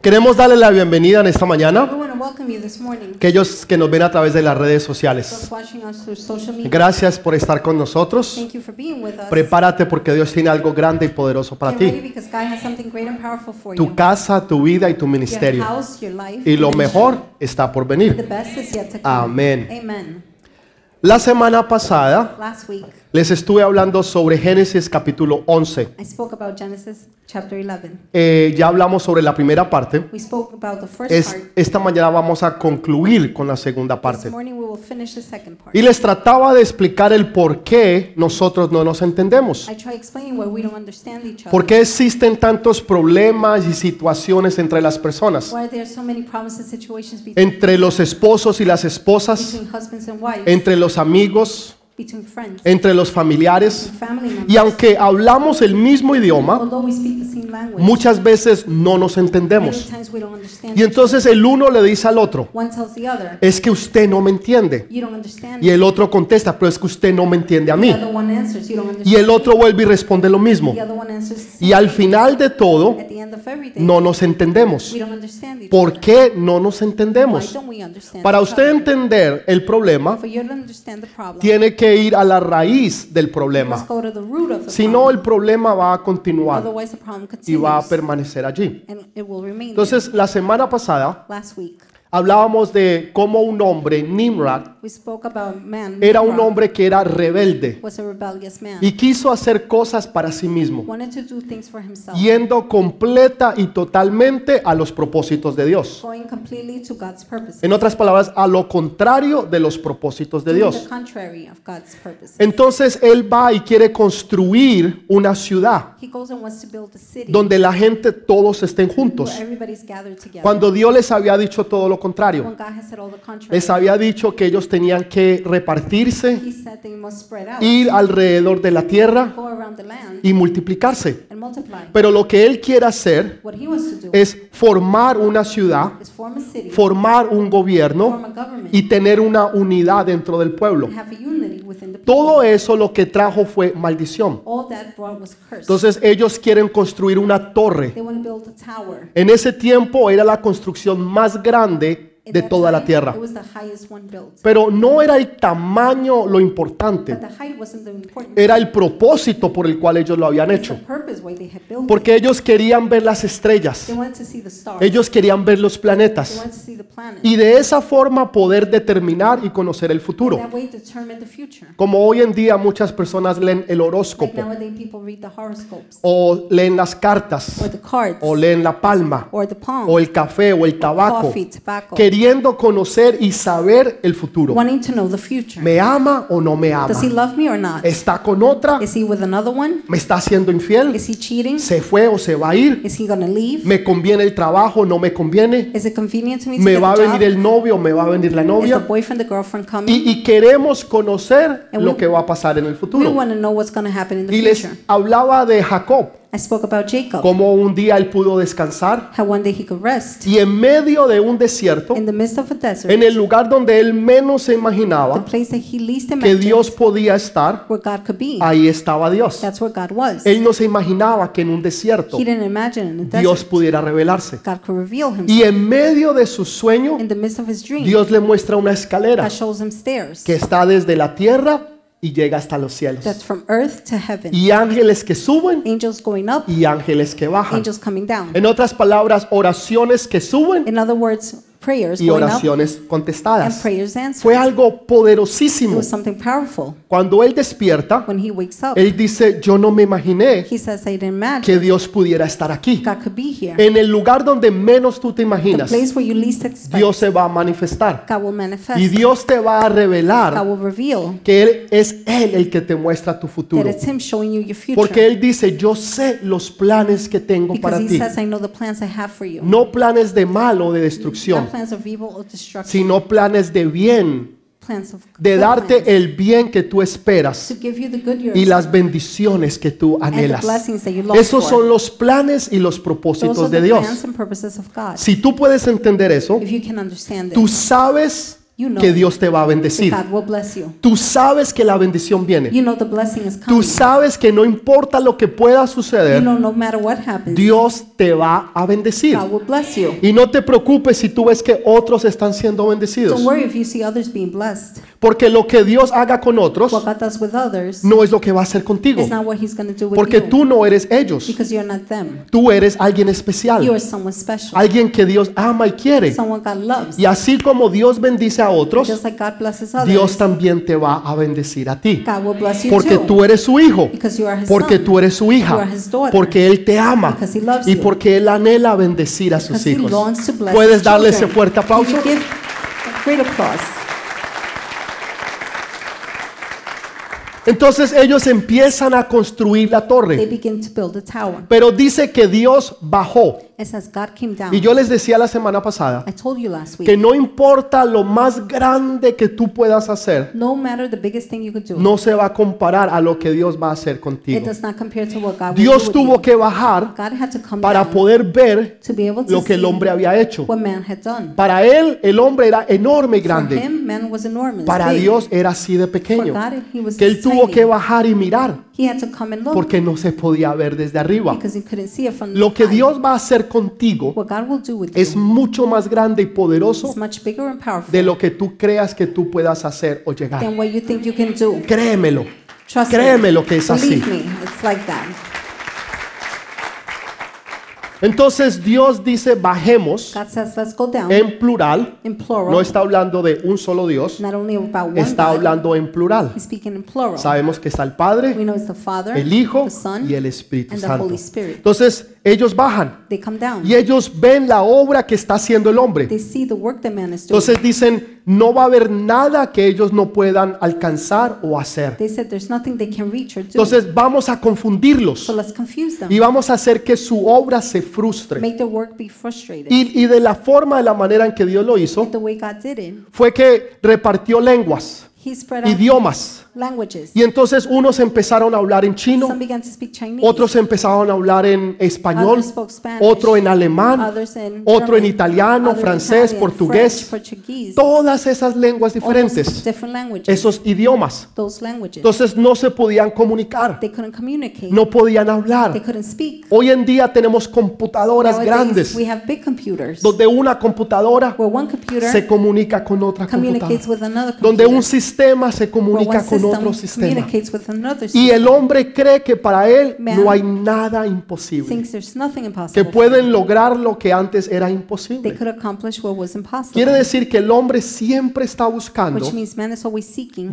Queremos darle la bienvenida en esta mañana aquellos que nos ven a través de las redes sociales. Gracias por estar con nosotros. Thank you for being with us. Prepárate porque Dios tiene algo grande y poderoso para ti. Tu casa, tu vida y tu ministerio. Y lo mejor está por venir. Amén. La semana pasada les estuve hablando sobre Génesis capítulo 11. I spoke about Genesis chapter 11. Eh, ya hablamos sobre la primera parte. We spoke about the first Es, part. esta mañana vamos a concluir con la segunda This parte. morning we will finish the second part. Y les trataba de explicar el por qué nosotros no nos entendemos. I try explaining why we don't understand each other. ¿Por qué existen tantos problemas y situaciones entre las personas? Why there are so many problems and situations between, Entre los esposos y las esposas, between husbands and wives, entre los amigos, entre los familiares. Y aunque hablamos el mismo idioma, muchas veces no nos many entendemos. times we don't understand. Y entonces el uno le dice al otro, One tells the other, es que usted no me entiende. Y el otro contesta, pero es que usted no me entiende a mí. Y el otro vuelve y responde lo mismo. Y al final de todo, At the end of everything, no nos entendemos. we don't understand each ¿Por qué no nos entendemos? don't we understand Para usted entender el problema, tiene que ir a la raíz del problema. Si no, el problema va a continuar y va a permanecer allí. Entonces, la semana pasada hablábamos de cómo un hombre, Nimrod, we spoke about a man era un hombre que era rebelde was a rebellious man. y quiso hacer cosas para sí mismo, wanted to do things for himself, yendo completa y totalmente a los propósitos de Dios. En otras palabras, a lo contrario de los propósitos de Dios. Entonces él va y quiere construir una ciudad donde la gente todos estén juntos. Cuando Dios les había dicho todo lo contrario, les había dicho que ellos tenían que repartirse, ir alrededor de la tierra y multiplicarse. Pero lo que él quiere hacer es formar una ciudad, formar un gobierno y tener una unidad dentro del pueblo. Todo eso lo que trajo fue maldición. Entonces ellos quieren construir una torre. En ese tiempo era la construcción más grande de toda la tierra. Pero no era el tamaño lo importante, era el propósito por el cual ellos lo habían hecho. Porque ellos querían ver las estrellas, ellos querían ver los planetas. Y de esa forma poder determinar y conocer el futuro. Como hoy en día muchas personas leen el horóscopo. O leen las cartas. O leen la palma. O el café o el tabaco, tobacco, queriendo conocer y saber el futuro. wanting to know the future. ¿Me ama o no me ama? Does he love me or not? ¿Está con otra? Is he with another one? ¿Me está haciendo infiel? Is he cheating? ¿Se fue o se va a ir? Is he gonna leave? ¿Me conviene el trabajo o no me conviene? Is it convenient to me to ¿Me get va a venir el novio o me va a venir la Is the novia? boyfriend, the girlfriend coming? Y, y queremos conocer And lo we- que va a pasar en el we futuro. want to know what's going to happen in the Y les future. hablaba de Jacob, I spoke about Jacob, cómo un día él pudo descansar how one day he could rest y en medio de un desierto, in the midst of a desert, en el lugar donde él menos se the imaginaba place that he least que imagined Dios podía estar, where God could be. ahí estaba Dios. That's where God was. Él no se imaginaba que en un desierto He didn't imagine in the Dios desert pudiera revelarse. God could reveal himself. Y en medio de su sueño, In the midst of his dream, Dios le muestra una escalera God shows him stairs que está desde la tierra y llega hasta los cielos. that's from earth to heaven. Y ángeles que suben Angels going up, y ángeles que bajan. angels coming down. En otras palabras, oraciones que suben In other words, prayers y oraciones contestadas. Fue algo poderosísimo. Cuando él despierta, él dice, yo no me imaginé que Dios pudiera estar aquí. En el lugar donde menos tú te imaginas, Dios se va a manifestar. Y Dios te va a revelar que Él es Él el que te muestra tu futuro. Porque Él dice, yo sé los planes que tengo para ti. No planes de mal o de destrucción, Sino planes de bien, de darte el bien que tú esperas y las bendiciones que tú anhelas. Esos son los planes y los propósitos de Dios. Si tú puedes entender eso, tú sabes You know que Dios te va a bendecir. Tú sabes que la bendición viene. You know the blessing is Tú sabes que no importa lo que pueda You suceder, know no matter what happens, Dios te va a bendecir. God will bless you. Y no te preocupes si tú ves que otros están siendo bendecidos. Don't worry if you see others being blessed. Porque lo que Dios haga con otros What God does with others no es lo que va a hacer contigo. is not what He's going to do with Porque you. tú no eres ellos. Because you're not them. Tú eres alguien You especial. are someone special. Alguien que Dios ama y quiere. Someone God loves. Y así como Dios bendice a otros, Dios también te va a bendecir a ti. Porque tú eres su hijo. Porque tú eres su hija. Porque Él te ama. Y porque Él anhela bendecir a sus hijos. ¿Puedes darle ese fuerte aplauso? Entonces ellos empiezan a construir la They torre. begin to build a tower. Pero dice que Dios bajó. It says God came down. Y yo les decía la semana pasada I told you last week. que no importa lo más grande que tú puedas hacer, no matter the biggest thing you could do, no se va a comparar a lo que Dios va a hacer it contigo. does not compare to what God will do Dios with tuvo you. que bajar God had to come para down poder ver to be able to lo que el see hombre había hecho. what man had done. Para él el hombre era enorme y For grande. him, man was enormous. Para big. Dios era así de For pequeño. God, he was Que él tuvo tiny. que bajar y mirar He had to come and look porque no se podía ver desde arriba. because he couldn't see it from Lo que high. Dios va a hacer contigo What God will do with es you mucho más grande y poderoso is much bigger and powerful de lo que tú creas que tú puedas hacer o llegar. than what you think you can do. Créemelo. Trust me. que es Believe así. me, it's like that. Entonces Dios dice bajemos God says, let's go down en plural. in plural. No está hablando de un solo Dios, not only about one está God, hablando en plural. he's speaking in plural. Sabemos que está el We Padre, know it's the Father, el Hijo the Son, y el Espíritu and the Santo. Holy Spirit. Entonces ellos bajan They come down. y ellos ven la obra que está haciendo el hombre. Entonces dicen, no va a haber nada que ellos no puedan alcanzar o hacer. They said there's nothing they can reach or do. Entonces vamos a confundirlos so let's confuse them. y vamos a hacer que su obra se frustre. Make their work be frustrated. Y, y de la forma, de la manera en que Dios lo hizo, the way God did it, fue que repartió lenguas, idiomas. languages. Y entonces unos empezaron a hablar en chino, Some began to speak Chinese. otros empezaron a hablar en español, otro en alemán, otro en italiano, francés, portugués, todas esas lenguas diferentes, esos idiomas. Entonces no se podían comunicar, they couldn't communicate. no podían They hablar. couldn't speak. Hoy en día tenemos computadoras grandes we have big computers donde una computadora se comunica con otra computadora, donde un sistema se where comunica con otro sistema. Y el hombre cree que para él Man no hay nada imposible, que pueden lograr lo que antes era They imposible. could accomplish what was impossible. Quiere decir que el hombre siempre está buscando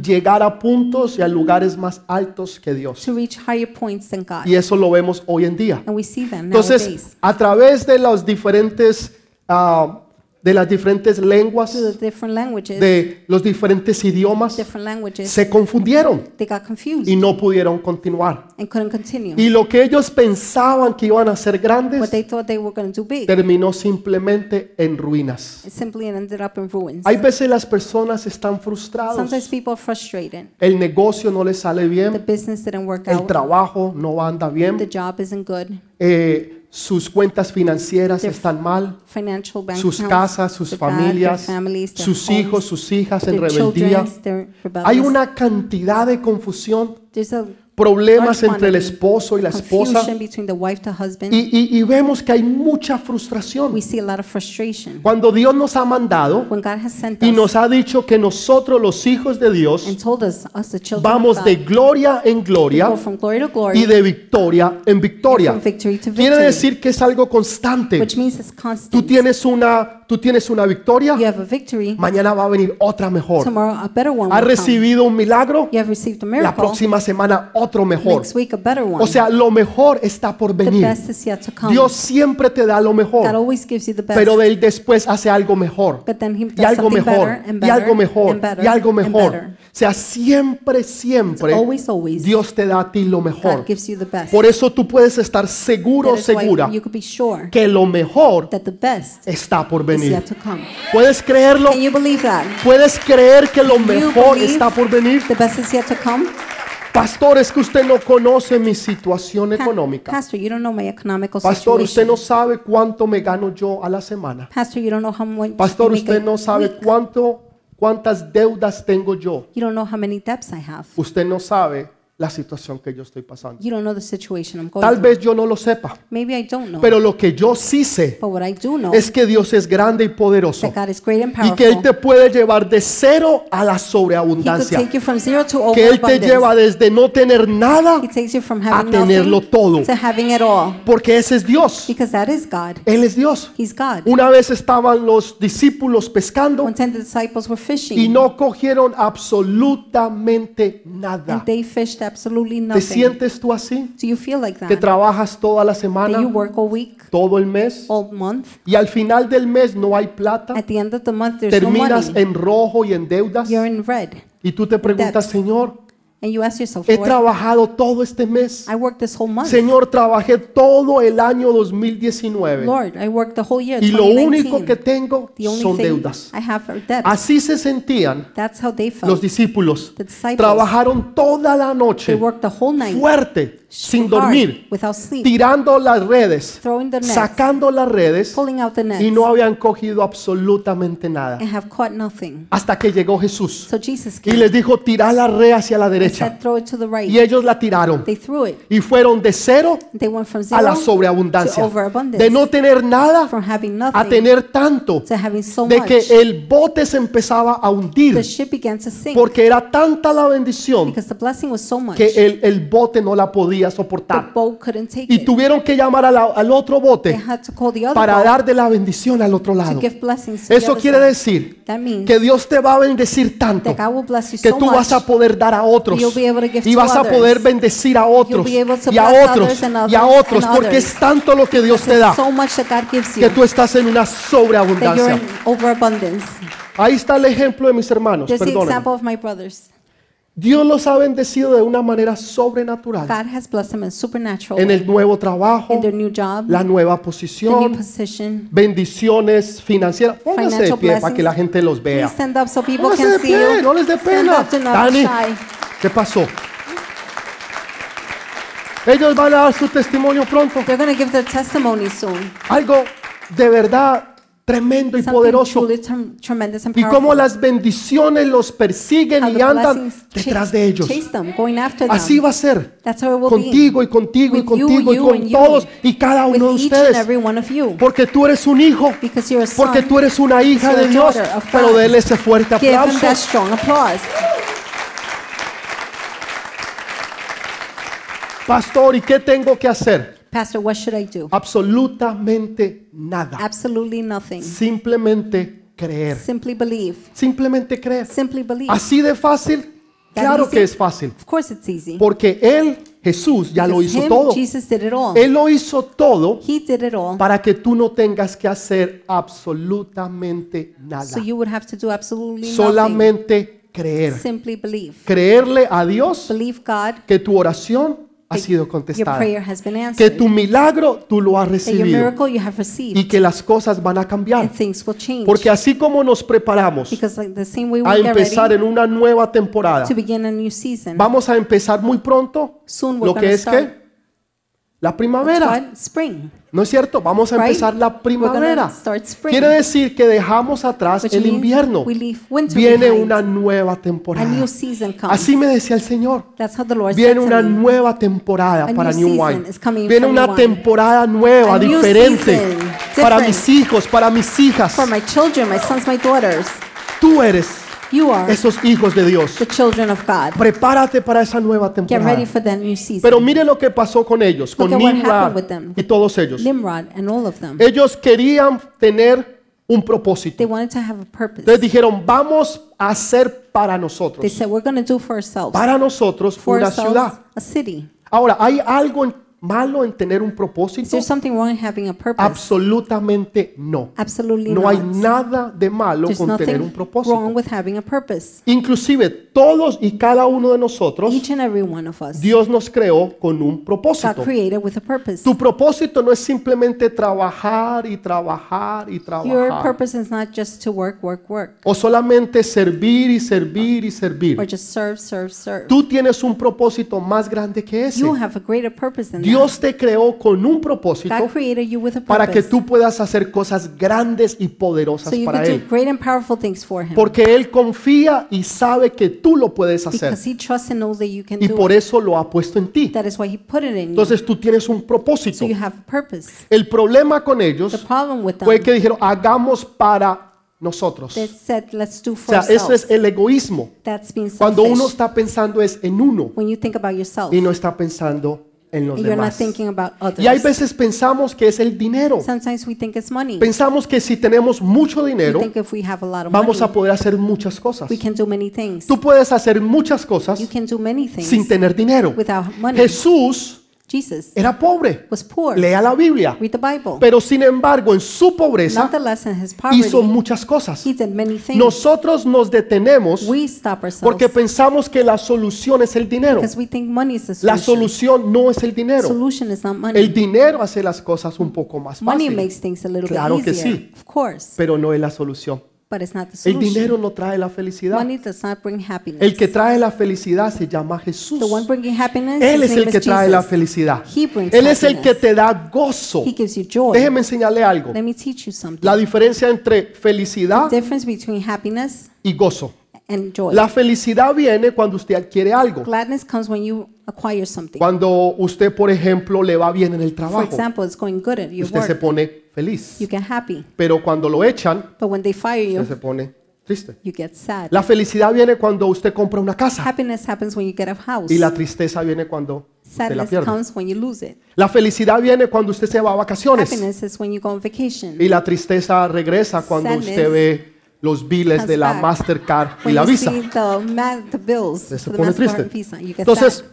llegar a puntos y a lugares más altos que Dios. to reach higher points than God. Y eso lo vemos hoy en día. And we see that Entonces, a través de los diferentes, ah, de las diferentes lenguas, de los diferentes idiomas, se confundieron y no pudieron continuar. Y lo que ellos pensaban que iban a ser what grandes they thought they were going to do big, terminó simplemente en ruinas. Hay veces las personas están frustradas, Sometimes people are frustrated. el negocio no les sale The bien, business didn't work el trabajo no anda The bien, job isn't good. eh, sus cuentas financieras están mal, sus casas, sus familias, sus hijos, sus hijas en rebeldía. Hay una cantidad de confusión, problemas entre el esposo y la esposa y, y- y vemos que hay mucha frustración. we see a lot of frustration. Cuando Dios nos ha mandado y nos ha dicho que nosotros los hijos de Dios and told us, us the children vamos de gloria en gloria y de victoria en victoria. Quiere decir que es algo constante. Tú tienes una, tú tienes una victoria, You have a victory, mañana va a venir otra mejor. tomorrow a better one Has recibido un milagro, You have received a la próxima semana otro mejor. next week a better one. O sea, lo mejor está por venir. Dios siempre te da lo mejor, pero él después hace algo mejor. Y algo mejor, y algo mejor, y algo mejor. O sea, siempre, siempre Dios te da a ti lo mejor. Por eso tú puedes estar seguro segura que lo mejor está por venir. ¿Puedes creerlo? ¿Puedes creer que lo mejor está por venir? Pastor, es que usted no conoce mi situación económica. Pastor, you don't know my economical Pastor, usted no sabe cuánto me gano yo a la semana. Pastor, you don't know how much Pastor, usted no sabe cuánto cuántas deudas tengo yo. You don't know how many debts I have. Usted no sabe la situación que yo estoy pasando. You don't know the situation I'm going Tal vez yo no lo sepa, Maybe I don't know. pero lo que yo sí sé but what I do know es que Dios es grande y poderoso that God is great and y powerful. que Él te puede llevar de cero a la he could sobreabundancia. take you from zero to Que Él te overabundance. lleva desde no tener nada He takes you from a having tenerlo nothing todo. to having it all. Porque ese es Dios. Because that is God. Él es Dios. He's God. Una vez estaban los discípulos pescando disciples were fishing y no cogieron absolutamente nada. and they fished absolutely ¿Te nothing. sientes tú así? Do you feel like Que that? trabajas toda la That semana, you work all week, todo el mes all month. y al final del mes no hay plata, At the end of the month, there's no terminas money. en rojo y en deudas You're in red. y tú te preguntas. Señor, And you ask yourself, he Lord, trabajado todo este mes. I worked this whole month. Señor, trabajé todo el año 2019 Lord, I worked the whole year, y lo 2019. único que tengo The only son thing deudas. I have are debts. Así se sentían That's how they felt. los discípulos. The disciples. Trabajaron toda la They noche worked the whole night fuerte, sin dormir, sleep, tirando las redes, nets, sacando las redes nets, y no habían cogido absolutamente nada. Hasta que llegó Jesús So y les dijo, tira la red hacia la derecha. right. Y ellos la tiraron They threw it. y fueron de cero They went from a la sobreabundancia. De no tener nada a nothing tener tanto. so De que el bote se empezaba a hundir porque era tanta la bendición because the blessing was so much que el, el bote no la podía the soportar. Y tuvieron que llamar la- al otro bote para dar de la bendición al otro lado. Eso quiere decir que Dios te va a bendecir tanto que tú vas a poder dar a otros y vas a poder bendecir a otros y a otros y a otros porque es tanto lo que Dios te da que tú estás en una sobreabundancia. Ahí está el ejemplo de mis hermanos, perdónenme. example of my brothers. Dios los ha bendecido de una manera sobrenatural God has blessed them in supernatural en el nuevo trabajo, in their new job, la nueva the new posición, position, bendiciones financieras. Pónganse de pie para que la gente los vea. stand up so people can de see pie, you. no les dé Stand pena. up, not Dani, shy. ¿qué pasó? Ellos van a dar su testimonio pronto. They're going to give their testimony soon. Algo de verdad tremendo y poderoso. Y cómo las bendiciones los persiguen y andan detrás de ellos. Así va a ser. Contigo y contigo y contigo y con todos y cada uno de ustedes. Porque tú eres un hijo. Porque tú eres una hija de Dios. Pero déle ese fuerte aplauso. Pastor, ¿y qué tengo que hacer? Pastor, what should I do? Absolutamente nada. Absolutely nothing. Simplemente creer. Simply believe. Simplemente creer. Simply believe. Así de fácil. That Claro que es fácil. Of course it's easy. Porque Él, Jesús, ya lo hizo him, todo. Jesus did it all. Él lo hizo todo He did it all. para que tú no tengas que hacer absolutamente nada. So you would have to do absolutely. Solamente creer. Simply believe. Creerle a Dios Believe God. que tu oración ha sido contestada. Que tu milagro tú lo has recibido. Y que las cosas van a cambiar. And things will change. Porque así como nos preparamos Because like the same way a empezar en una nueva temporada, vamos a empezar muy pronto lo que es que la primavera. Spring. ¿No es cierto? Vamos a Right? empezar la primavera. Quiere decir que dejamos atrás Which el invierno. Viene una nueva temporada. Así me decía el Señor. Viene una nueva temporada para new Wine. Viene una temporada nueva, A diferente. Para mis hijos, para mis hijas. For my children, my sons, my daughters, Tú eres you are esos hijos de Dios. the children of God. Prepárate para esa nueva Get temporada. ready for that new season. Pero mire lo que pasó con ellos, con at what Nimrod happened with them. y todos ellos. Nimrod and all of them. Ellos querían tener un propósito. They wanted to have a purpose. Entonces dijeron, vamos a hacer para They nosotros, said, we're going to do for ourselves. para nosotros For una ourselves, ciudad. a city. Ahora, ¿hay algo en- malo en tener un Is propósito? there something wrong in having a purpose? Absolutamente no. Absolutely No not. hay nada de malo There's con tener un propósito. wrong with a. Inclusive todos y cada uno de nosotros, Each and every one of us Dios nos creó con un propósito. with a. Tu propósito no es simplemente trabajar y trabajar y Your trabajar. purpose is not just to work, work, work, O solamente servir y servir y or servir. just serve, serve, serve. Tú tienes un propósito más grande que ese. You have a greater purpose than Dios te creó con un propósito God created you with a para que tú puedas hacer cosas grandes y poderosas So para Él. great and powerful things for Him. Porque Él confía y sabe que tú lo puedes hacer. Because He trusts and knows that you can Y por eso lo ha puesto en ti. That is why He put it in you. Entonces tú tienes un propósito. El problema con The ellos problem with them, fue que dijeron, hagamos para nosotros. O said, let's do for sea, eso es el egoísmo. Cuando uno está pensando es en uno When you think about yourself, y no está pensando en los you're not demás. thinking about others. Y hay veces pensamos que es el dinero. Sometimes we think it's money. Pensamos que si tenemos mucho We dinero, think if we have a lot of vamos a money, poder hacer muchas cosas. we can do many things. Tú puedes hacer muchas cosas You can do many things sin tener dinero. without money. Jesús Jesus era pobre. was poor. Lea la Biblia. Read the Bible. Pero sin embargo, en su pobreza Nonetheless, in his poverty, hizo muchas cosas. he did many things. Nosotros nos detenemos we stop ourselves porque pensamos que la solución es el dinero. because we think money is the La solution. solución no es el dinero. solution is not money. El dinero hace las cosas un poco más money fáciles, makes things a little Claro bit que sí. Of course, pero no es la solución. But it's not the El solution. dinero no trae la felicidad. money does not bring happiness. El que trae la felicidad se llama Jesús. the one bringing happiness, Él his es name el que trae la felicidad. He brings Él es el que happiness. te da gozo. He gives you joy. Déjeme enseñarle algo. Let me teach you something. La diferencia entre felicidad difference between happiness y gozo. and joy. La felicidad viene cuando usted adquiere algo. Gladness comes when you acquire something. Cuando usted, por ejemplo, le va bien en el For trabajo, example, it's going good at your usted se work. pone feliz. You get happy. Pero cuando lo echan, But when they fire usted you, se pone triste. you get sad. La felicidad viene cuando usted compra una casa Happiness happens when you get a house. y la tristeza viene cuando usted la Sadness pierde. comes when you lose it. La felicidad viene cuando usted se va a vacaciones Happiness is when you go on vacation. y la tristeza regresa cuando Sadness usted ve los biles de la Mastercard y When la you Visa. see the, ma- the bills Se for the pone Mastercard triste. and Visa, you get Entonces, sad.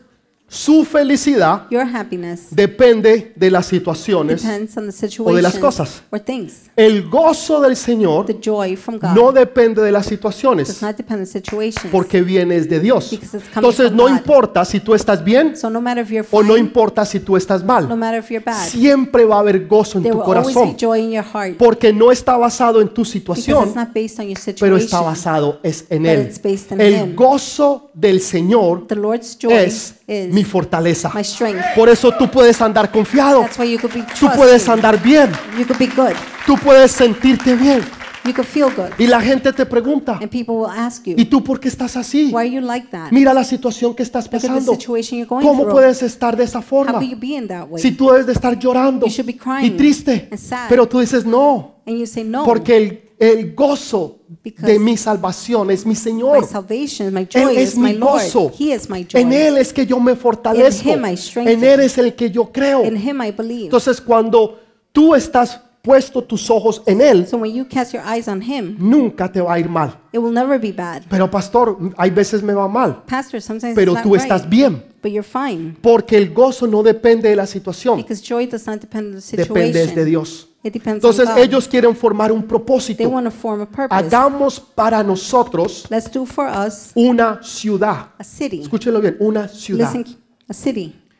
Su felicidad Your happiness depende de las situaciones depends on the o de las cosas. or things. El gozo del Señor The joy from God no depende de las does situaciones not depend on situations. porque vienes de Dios. Because it's coming Entonces from no God. importa si tú estás bien so no matter if you're o fine, no importa si tú estás no mal. matter if you're bad, Siempre va a haber gozo en there tu will always corazón joy in your heart. porque no está basado en tu Because situación, it's not based on your pero está basado es en But él. it's based in El gozo del Señor The Lord's joy es is mi fortaleza. my strength. Por eso tú puedes andar confiado, That's why you could be tú puedes andar bien, You could be good. tú puedes sentirte bien. You could feel good. Y la gente te pregunta, And people will ask you, ¿y tú por qué estás así? why are you like that? Mira la situación que estás at the pasando. situation you're going ¿Cómo through. puedes estar de esa forma? you be in that way? Si tú debes de estar llorando You should be y triste, and sad. pero tú dices no, and you say, no, porque el, el gozo Because de mi salvación es mi my Señor. salvation, my Él es is my mi gozo. My. En Él es que yo me fortalezco. In Him I. En Él es el que yo creo. In Him I believe. Entonces cuando tú estás puesto tus ojos en Él, so when you cast your eyes on Him, nunca te va a ir mal. it will never be bad. Pero pastor, hay veces me va mal, Pastor, sometimes pero tú right, estás bien. but you're fine. Porque el gozo no depende de la situación, Because joy does not depend on the depende situation. de Dios. Entonces ellos quieren formar un propósito. want to form a purpose. Hagamos para nosotros Let's do for us una ciudad. a city. Escúchenlo bien, una ciudad.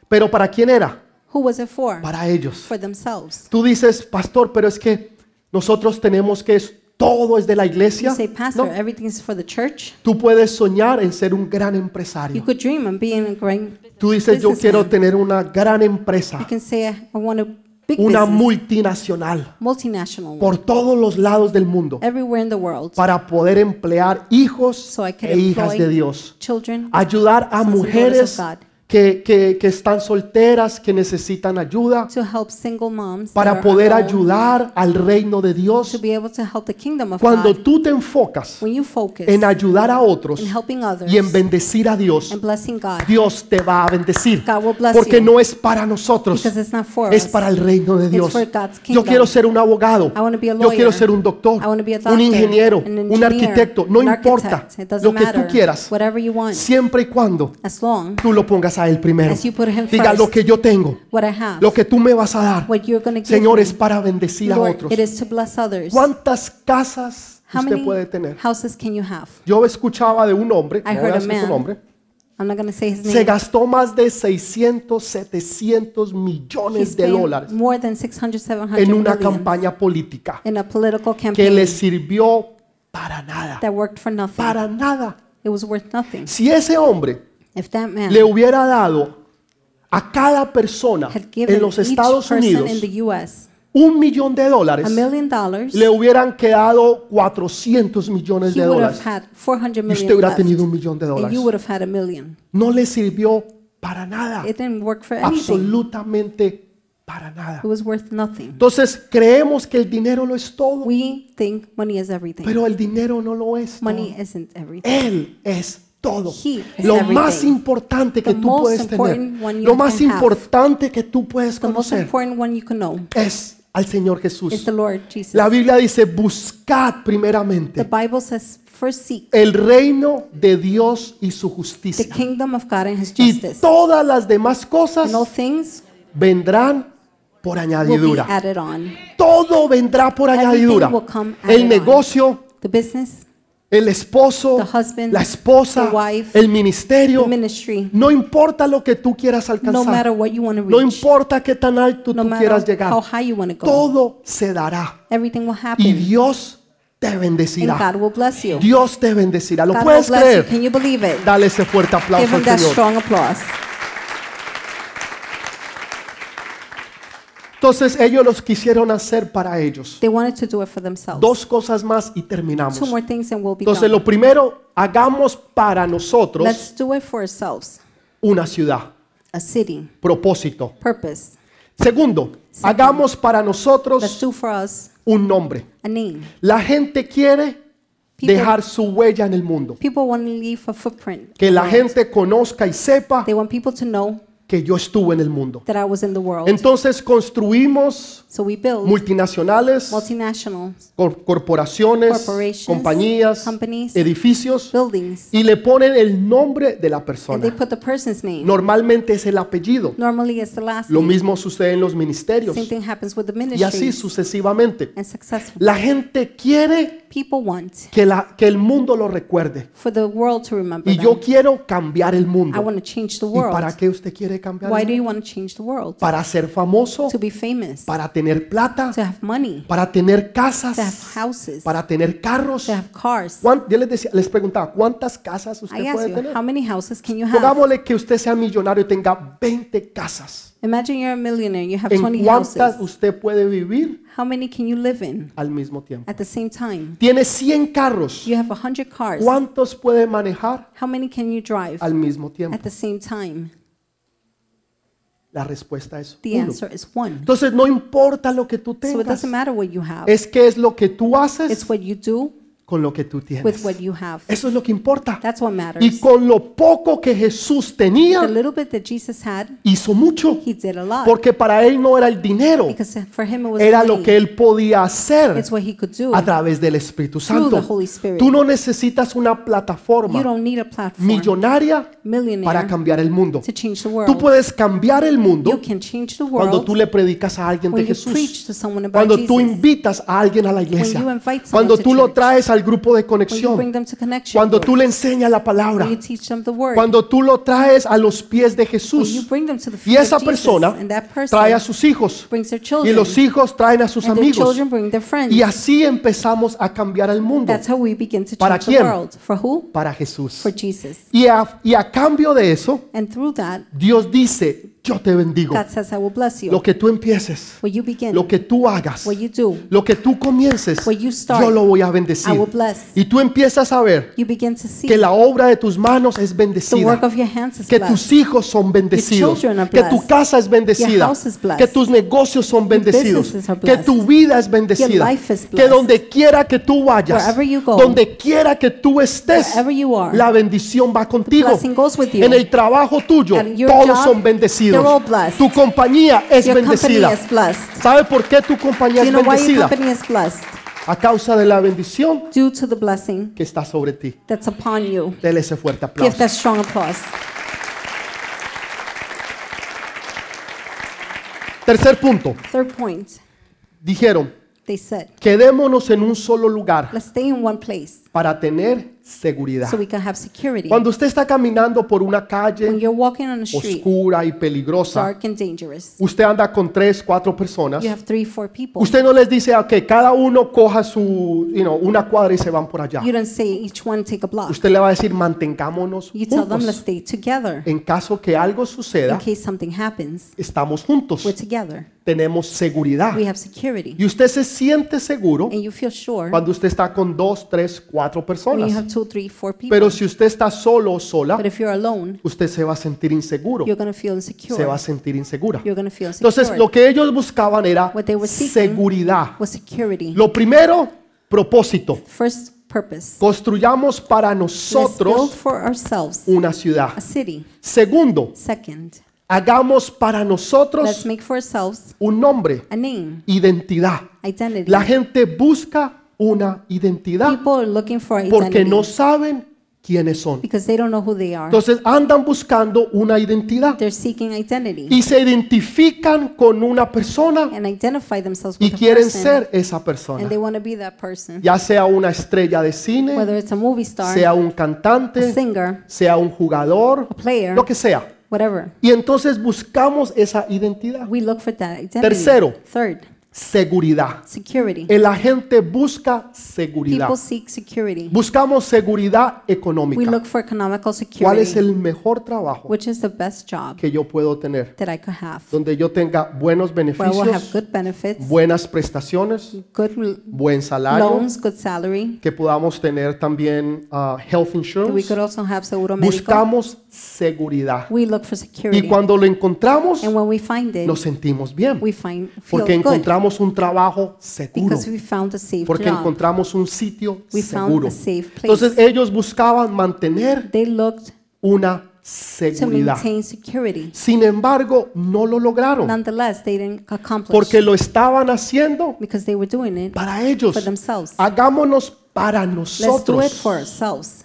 Pero ¿para quién era? Para ellos. For themselves. Tú dices, pastor, pero es que nosotros tenemos que es- todo es de la iglesia. say, Pastor, No, everything's for the church. tú puedes soñar en ser un gran You empresario. Tú dices, yo quiero tener una gran empresa, big una business, multinacional, multinational por todos los lados del mundo, everywhere in the world. para poder emplear hijos So e hijas de Dios. Children, Ayudar a mujeres. Que, que- que están solteras, que necesitan ayuda, to help single moms that para are poder alone, ayudar al reino de to Dios. be able to help the kingdom of Cuando God. tú te enfocas When you focus en ayudar a otros in helping others y en bendecir a Dios, and blessing God, Dios te va a bendecir. God will bless Porque you. no es para nosotros, because it's not for es us. para el reino de Dios. for God's Yo kingdom. quiero ser un abogado, I wanna be a yo lawyer. quiero ser un doctor, I wanna be a un ingeniero, an un engineer, arquitecto, no an importa architect. It doesn't lo que tú matter. quieras, Whatever you want, siempre y cuando as long tú lo pongas a Él primero. Diga lo que yo tengo, lo que tú me vas a dar, Señor, es para bendecir a otros. ¿Cuántas casas usted puede tener? Yo escuchaba de un hombre, no voy a decir su nombre, I'm not going to say his se gastó más de 600, 700 He millones de dólares more than 600, 700 en una campaña política que le sirvió para nada, that worked for nothing. para nada. It was worth nothing. Si ese hombre If that man le hubiera dado a cada persona had given en los each Estados person Unidos in the U.S. un millón de dólares, a million dollars, le hubieran quedado 400 millones he de would have dólares. had 400 Y million usted hubiera left, tenido un millón de and dólares. you would have had a million. No le sirvió para nada. It didn't work for anything. Absolutamente para nada. It was worth nothing. Entonces creemos que el dinero lo es todo, We think money is everything. pero el dinero no lo es. todo. Money isn't everything. Él es todo. Lo everything. más importante que The tú puedes tener, lo más have. importante que tú puedes conocer es al Señor Jesús. La Biblia dice, buscad The primeramente Bible says, first seek el reino de Dios y su the justicia. kingdom of God and his Y todas las demás cosas And all things vendrán por will be añadidura. added on. Todo vendrá por Everything añadidura. will come El on. negocio, The business, el esposo, The husband, la esposa, the wife, el ministerio. the ministry, No importa lo que tú quieras no alcanzar. what you want to No reach, importa qué tan alto no tú quieras llegar. how high you want to go, Todo se dará. everything will Y happen. Dios te And bendecirá. God will bless you. Dios te bendecirá. ¿Lo God puedes creer? Can you believe it? Dale ese fuerte Give aplauso him al that Señor. strong applause. Entonces ellos los quisieron hacer para ellos. They wanted to do it for themselves. Dos cosas más y terminamos. Two more things and we'll be Entonces done. lo primero, hagamos para nosotros Let's do it for ourselves. una ciudad, A city, propósito. purpose. Segundo, hagamos para Let's nosotros do for us un nombre. a name. La gente quiere People- dejar su huella en el mundo. People want to leave a footprint. Que la gente conozca y sepa They want people to know que yo estuve en el mundo. that I was in the world. Entonces construimos so we build multinacionales, cor- corporaciones, Corporations, compañías, companies, edificios buildings y le ponen el nombre de la and they persona. put the person's name. Normalmente es el apellido. Normally it's the last Lo mismo sucede en los ministerios Same thing happens with the y así sucesivamente. La gente quiere People want que, la, que el mundo lo recuerde. for the world to remember Y yo them. quiero cambiar el I mundo. want to change the ¿Y para world. qué usted quiere cambiar Why el do mundo? you want to change the world? Para ser famoso, To be famous, para tener plata, to have money, para tener to have casas, houses, para tener carros. to have cars. ¿Cuán- Yo les, decía, les preguntaba, ¿cuántas casas I usted puede you, tener? how many houses can you have? Pongámosle que usted sea millonario y tenga 20 casas. Imagine you're a millionaire, you have ¿En 20 cuántas houses. usted puede vivir How many can you live in al mismo tiempo? at the same time? Tiene 100 carros. You have 100 cars. ¿Cuántos puede manejar How many can you drive al mismo tiempo? at the same time? La respuesta es The uno. answer is one. Entonces no importa lo que tú So it tengas, doesn't matter what you have. es que es lo que tú haces It's what you do con lo que tú with tienes. what you have. Eso es lo que importa. That's what Y matters. con lo poco que Jesús The tenía, little bit that Jesus had, hizo mucho. he did a lot. Porque para él no era el dinero, Because for him it was era the lo money. que él podía hacer It's what he could do. a través del Espíritu Through Santo. the Holy Spirit. Tú no necesitas una You plataforma don't need a platform, millonaria para cambiar el mundo. to change the Tú world. puedes cambiar el You mundo can change the cuando world tú le predicas a alguien de you Jesús. Cuando tú Jesus. invitas a alguien a la iglesia. you Cuando tú lo traes al grupo de conexión. Cuando tú le enseñas la palabra. Cuando tú lo traes a los pies de Jesús. Y esa persona trae a sus hijos. Y los hijos traen a sus amigos. Y así empezamos a cambiar el mundo ¿Para quién? para Jesús. Y a, y a cambio de eso, And through that, Dios dice, yo te bendigo. God says, I will bless you. Lo que tú empieces, What you begin, lo que tú hagas, what you do, lo que tú comiences, What you start, yo lo voy a I bendecir. will bless. Y tú empiezas a ver You begin to see que la obra de tus manos es the bendecida. work of your hands is Que blessed. tus hijos son bendecidos, children are que tu blessed. casa es bendecida, Your house is blessed. que tus negocios son bendecidos, businesses are que blessed. tu vida es bendecida, Your life is que blessed. donde quiera que tú vayas, Wherever you go, donde quiera que tú estés, Wherever you are, la bendición va contigo. blessing goes with you. En el trabajo tuyo, At your todos job, son bendecidos. All blessed. Tu compañía es Your company bendecida. is blessed. ¿Sabe por qué tu compañía Do es you know why your bendecida? company is blessed? A causa de la bendición Due to the blessing que está sobre ti. that's upon you. Dele ese fuerte Give aplauso. that strong applause. Tercer punto. Third point, Dijeron, they said, quedémonos en un solo lugar let's stay in one place para tener seguridad. so we can have security. Cuando usted está caminando por una When calle you're walking on a street, oscura y peligrosa, dark and dangerous, usted anda con tres, cuatro personas, you have three, four people. usted no les dice a que cada uno coja su, you know, una cuadra y se van por allá. You don't say each one take a block. Usted le va a decir mantengámonos You tell them let's juntos. stay together. En caso que algo In suceda, case something happens, estamos juntos, we're together. tenemos seguridad. We have security. Y usted se siente seguro And you feel sure cuando usted está con dos, tres, cuatro when you personas. have two, three, four people. Pero si usted está solo o sola, But if you're alone, usted se va a sentir inseguro, you're feel se va insecure. a sentir insegura. You're feel insecure. Entonces, lo que ellos buscaban era What they were seguridad. was security. Lo primero, propósito. First purpose. Construyamos para Let's build nosotros for ourselves una a ciudad. city. Segundo, Second, hagamos para let's nosotros make for ourselves un nombre, a name, identidad. identity. La gente busca una identidad porque no saben quiénes son. Entonces andan buscando una identidad They're seeking identity y se identifican con una persona y quieren ser esa persona. they want to be that person. Ya sea una estrella de cine, Whether it's a movie star, sea un a cantante, sea un jugador, a player, lo que sea. whatever. Y entonces buscamos esa identidad. We look for that identity. Tercero. Seguridad. security. El agente busca seguridad. People seek security. Buscamos seguridad We económica. look for economical ¿Cuál es security, el mejor trabajo which is the best job que yo puedo tener? that I could have. Donde yo tenga buenos Where I will have beneficios, good benefits, buenas prestaciones, good buen salario, loans, good salary. que podamos tener también ah, health We insurance. could also have seguro médico. Buscamos seguridad. We look for Y security. cuando lo encontramos, And when we find it, nos sentimos bien. we find feel Porque good encontramos un trabajo seguro. because we found a safe Porque job. encontramos un sitio We found seguro. a safe place. Entonces ellos buscaban mantener They looked una seguridad. Sin embargo, no lo lograron Nonetheless, they didn't accomplish porque lo estaban haciendo because they were doing it para ellos. for themselves. Hagámonos para Let's do it nosotros for ourselves.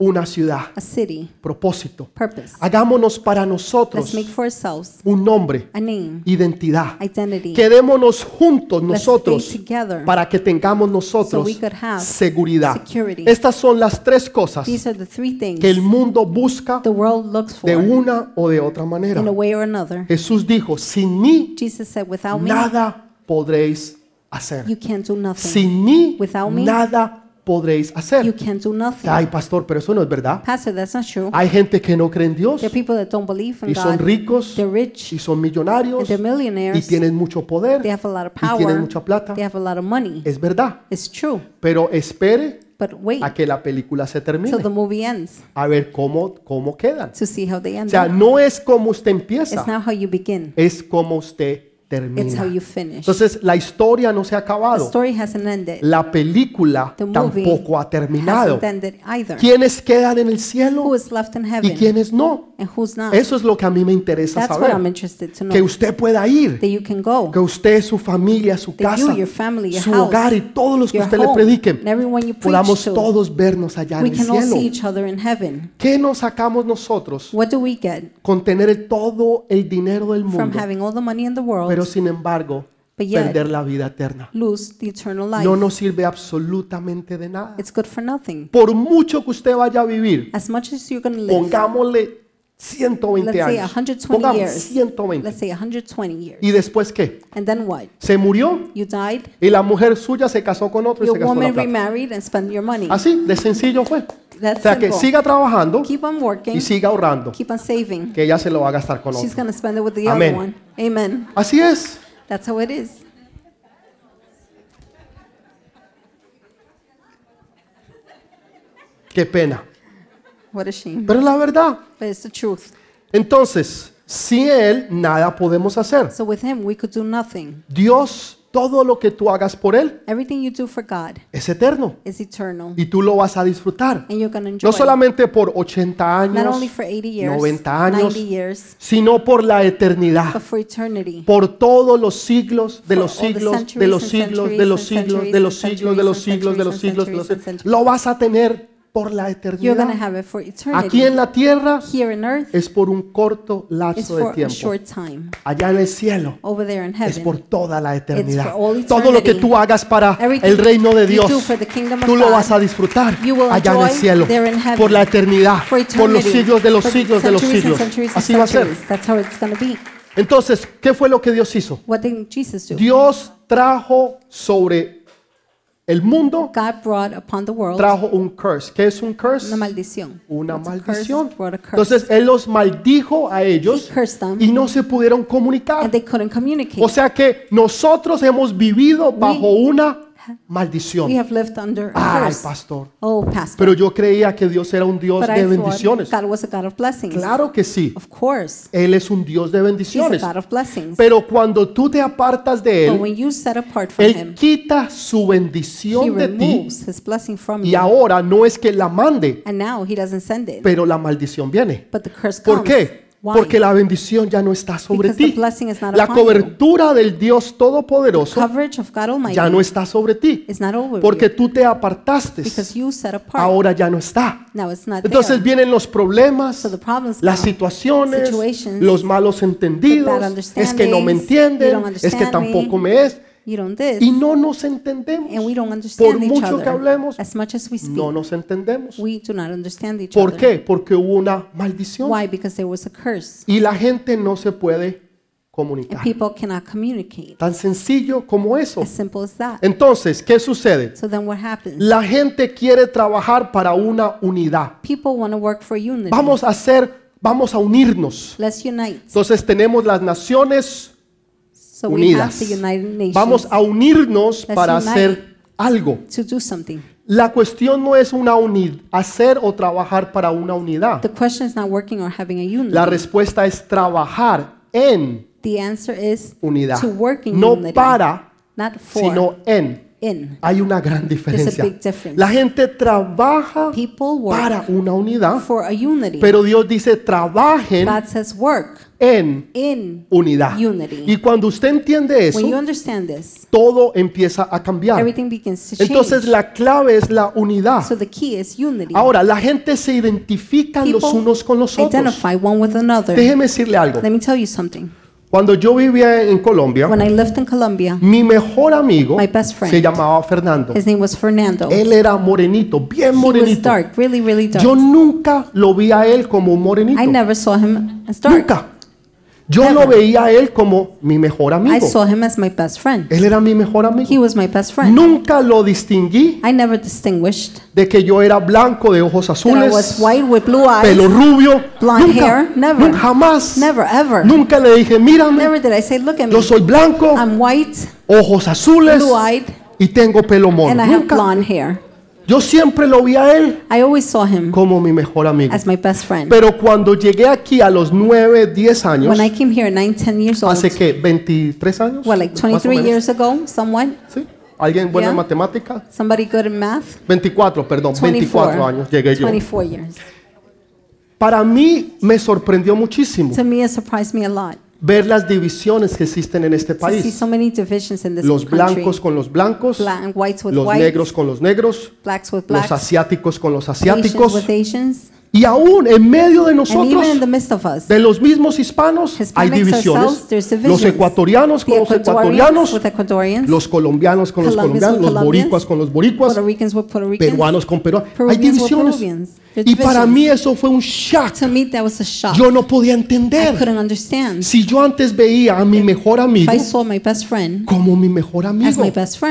Una ciudad, A city, propósito. purpose. Hagámonos para Let's nosotros make for ourselves un nombre, a name, identidad. identity. Quedémonos juntos Let's nosotros stay together. para que tengamos So nosotros we could have seguridad. security. Estas son las tres cosas These are the three things que el mundo busca the world looks for de una o de otra manera. in a way or another. Jesús dijo, sin mí Jesus said, without me, nada podréis hacer. you can't do nothing. Sin mí Without me, nada podréis You hacer. can't do nothing. Ay, pastor, pero eso no es verdad. Pastor, that's not true. Hay gente que no cree en Dios There are people that don't believe in y son God. ricos They're rich. y son millonarios they're y millionaires. tienen mucho poder They have a lot of y tienen power. mucha plata. They have a lot of money. Es verdad. It's true. Pero espere But wait a que la película se till termine. the movie ends A ver cómo, cómo quedan. to see how they O end sea, up. no es como usted empieza, It's not how you begin. es como usted termina. you finish. Entonces, la historia no se ha The acabado. story hasn't ended. La película The movie tampoco ha terminado. ¿Quiénes quedan en el Who cielo is left in y quiénes no? and who's not? Eso es lo que a mí me interesa That's what I'm saber. interested to Que usted pueda ir, That you can go. que usted, su familia, su casa, su hogar y todos los que usted le prediquen, podamos to, todos vernos allá en el cielo. see each other in heaven. ¿Qué nos sacamos nosotros What do we get con tener todo el dinero del from mundo, pero sin embargo but yet perder la vida eterna? lose the eternal life? No nos sirve absolutamente de nada. It's good for nothing. Por mucho que usted vaya a vivir, As much as you're live, pongámosle 120 let's say años. 120 Pongamos years. 120. Let's say 120 years. ¿Y después qué? And then what? Se murió You died, y la mujer suya se casó con otro y your se gastó la woman plata. remarried and spent your money. Así, de sencillo fue. O sea que simple. siga trabajando Keep on working, y siga ahorrando, keep on saving. que ella se lo va a gastar con She's otro. going to spend it with the Amén. other one. Amen. Así es. That's how it is. Qué pena. What a shame. Pero es la verdad. But it's the truth. Entonces, sin Él nada podemos hacer. So with him, we could do nothing. Dios, todo lo que tú hagas por Él Everything you do for God es eterno is eternal. y tú lo vas a disfrutar. And you're enjoy No it. solamente por 80 Not años, only for 80 years, 90 años, 90 years, sino por la eternidad. but for eternity. por todos los siglos de For los all the siglos, de centuries los and siglos, de centuries los and siglos, de los and siglos, de los siglos, de los and siglos, de los centuries and siglos. centuries. Lo vas a tener por la You're eternidad. have it for Aquí en la tierra Here on earth, es por un corto lapso de for a tiempo. short time. Allá en el cielo Over there in es por heaven, toda la eternidad. for all Todo lo que eternity. tú hagas para Everything el reino de you Dios, do for the kingdom of tú lo God, vas a disfrutar you will allá en el enjoy cielo, there in heaven. por la eternidad, for por los eternity, siglos de los for siglos de los centuries and siglos. centuries and Así va a ser. centuries. That's how it's going to be. Entonces, ¿qué fue lo que Dios hizo? What did Jesus do? Dios trajo sobre el mundo, God brought upon the world trajo un curse. ¿Qué es un curse? una maldición. Una What's a curse? maldición. Brought a curse. Entonces Él los maldijo a ellos He cursed them. y no se pudieron comunicar. and they couldn't communicate. O sea que nosotros hemos vivido bajo una maldición. we have lived under Ay, curse. pastor. Oh, pastor. Pero yo creía que Dios era un Dios but de bendiciones. God was a God of blessings. Claro que sí. Of course. Él es un Dios de He's a bendiciones. God of blessings. Pero cuando tú te apartas de but Él, when you set apart from Él Him, quita su He bendición de ti His blessing from y you. ahora no es que la mande, and now He doesn't send it. pero la maldición viene. but the curse ¿Por comes. qué? Why? Porque la bendición ya no está sobre Because ti. La cobertura del Dios Todopoderoso ya no está sobre ti. is not over Porque tú te apartaste. Because you set apart. Ahora ya no está. Entonces vienen los problemas, So las situaciones, los malos entendidos, es que no me entienden, es que tampoco me es. You don't this. Y no nos entendemos. and we don't understand Por each mucho other. que hablemos, as much as we speak, no nos entendemos. we do not understand each ¿Por other. qué? Porque hubo una maldición. Why? Because there was a curse. Y la gente no se puede And comunicar. people cannot communicate. Tan sencillo como eso. As simple as that. Entonces, ¿qué sucede? So then what happens? La gente quiere trabajar para una unidad. People want to work for unity. Vamos a hacer, vamos a unirnos. Let's unite. Entonces tenemos las naciones So we have unidas. the Nations Vamos a unirnos Let's para hacer algo. to do something. La cuestión no es una unidad, hacer o trabajar para una unidad. The question is not working or having a unity. La respuesta es trabajar en the answer is unidad. to work in No unity. para, not for, sino en. In. Hay una gran diferencia. big difference. La gente trabaja People work para una unidad, for a unity. pero Dios dice trabajen God says work en in unidad. unity. Y cuando usted entiende eso, When you understand this, todo empieza a cambiar. everything begins to change. Entonces la clave es la unidad. so the key is unity. Ahora, la gente se identifica los People unos con los otros. identify one with another. Déjeme decirle algo. Let me tell you something. Cuando yo vivía en Colombia, When I lived in Colombia, mi mejor amigo My best friend. se llamaba Fernando. his name was Fernando. Él era morenito, bien He was morenito. dark, really, really dark. Yo nunca lo vi a él como un morenito. I never saw him as dark. Nunca. Yo Never. lo veía a él como mi mejor I amigo. saw him as my best friend. Él era mi mejor He amigo. was my best friend. Nunca lo distinguí I never distinguished de que yo era blanco de ojos that I was azules, white with blue eyes. pelo rubio. blonde nunca, hair, never. nunca, jamás. Never, ever. Nunca le dije, mírame, Never did I say, look at me. yo soy blanco, I'm white, ojos azules blue-eyed, y tengo pelo mono. and I have Nunca. blonde hair. Yo siempre lo vi a él I always saw him como mi mejor amigo. as my best friend. Pero cuando llegué aquí a los 9, 10 años, When I came here, 9, 10 years old, hace que 23 años, what, like más o 23 menos. years ago, somewhat? ¿Sí? ¿Alguien buena en Yeah. Somebody good in math? 24, perdón, 24 años llegué yo. 24 years. Para mí me sorprendió muchísimo To me, it surprised me a lot ver las divisiones que existen en este to see país. so many divisions in this Los country. blancos con los blancos, whites with los whites, negros con los negros, blacks with los blacks, asiáticos con los Asians asiáticos. with Asians. Y aún en medio de nosotros, us, de los mismos hispanos, hay divisiones. Los ecuatorianos con los ecuatorianos, los colombianos con los colombianos, los boricuas con los boricuas, Puerto Ricans with Puerto Ricans. peruanos con peruanos. Hay divisiones. Y para mí eso fue un shock. Yo no podía entender. Si yo antes veía a mi mejor amigo como mi mejor amigo,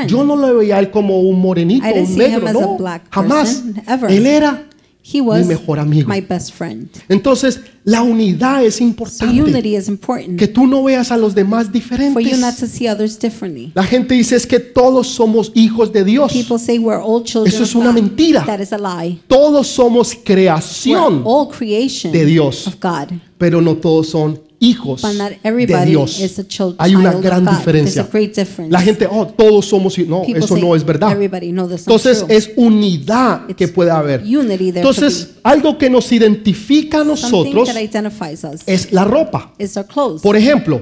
yo no lo veía él como un morenito, un negro, no, jamás. Él era he was mejor amigo. my best friend. Entonces, la unidad es So importante. unity is important Que tú no veas a los demás for you not diferentes. to see others differently. La gente dice es que todos somos hijos de Dios. People say we're all children Eso es una mentira. That is a lie. Todos somos We're creación, all creation de Dios. of God. pero no todos son hijos de Dios. is a child, Hay una gran diferencia. La gente, oh, todos somos. No, People eso say no es verdad. Entonces es unidad que puede haber. Entonces, algo que nos identifica a nosotros es la ropa. Por ejemplo,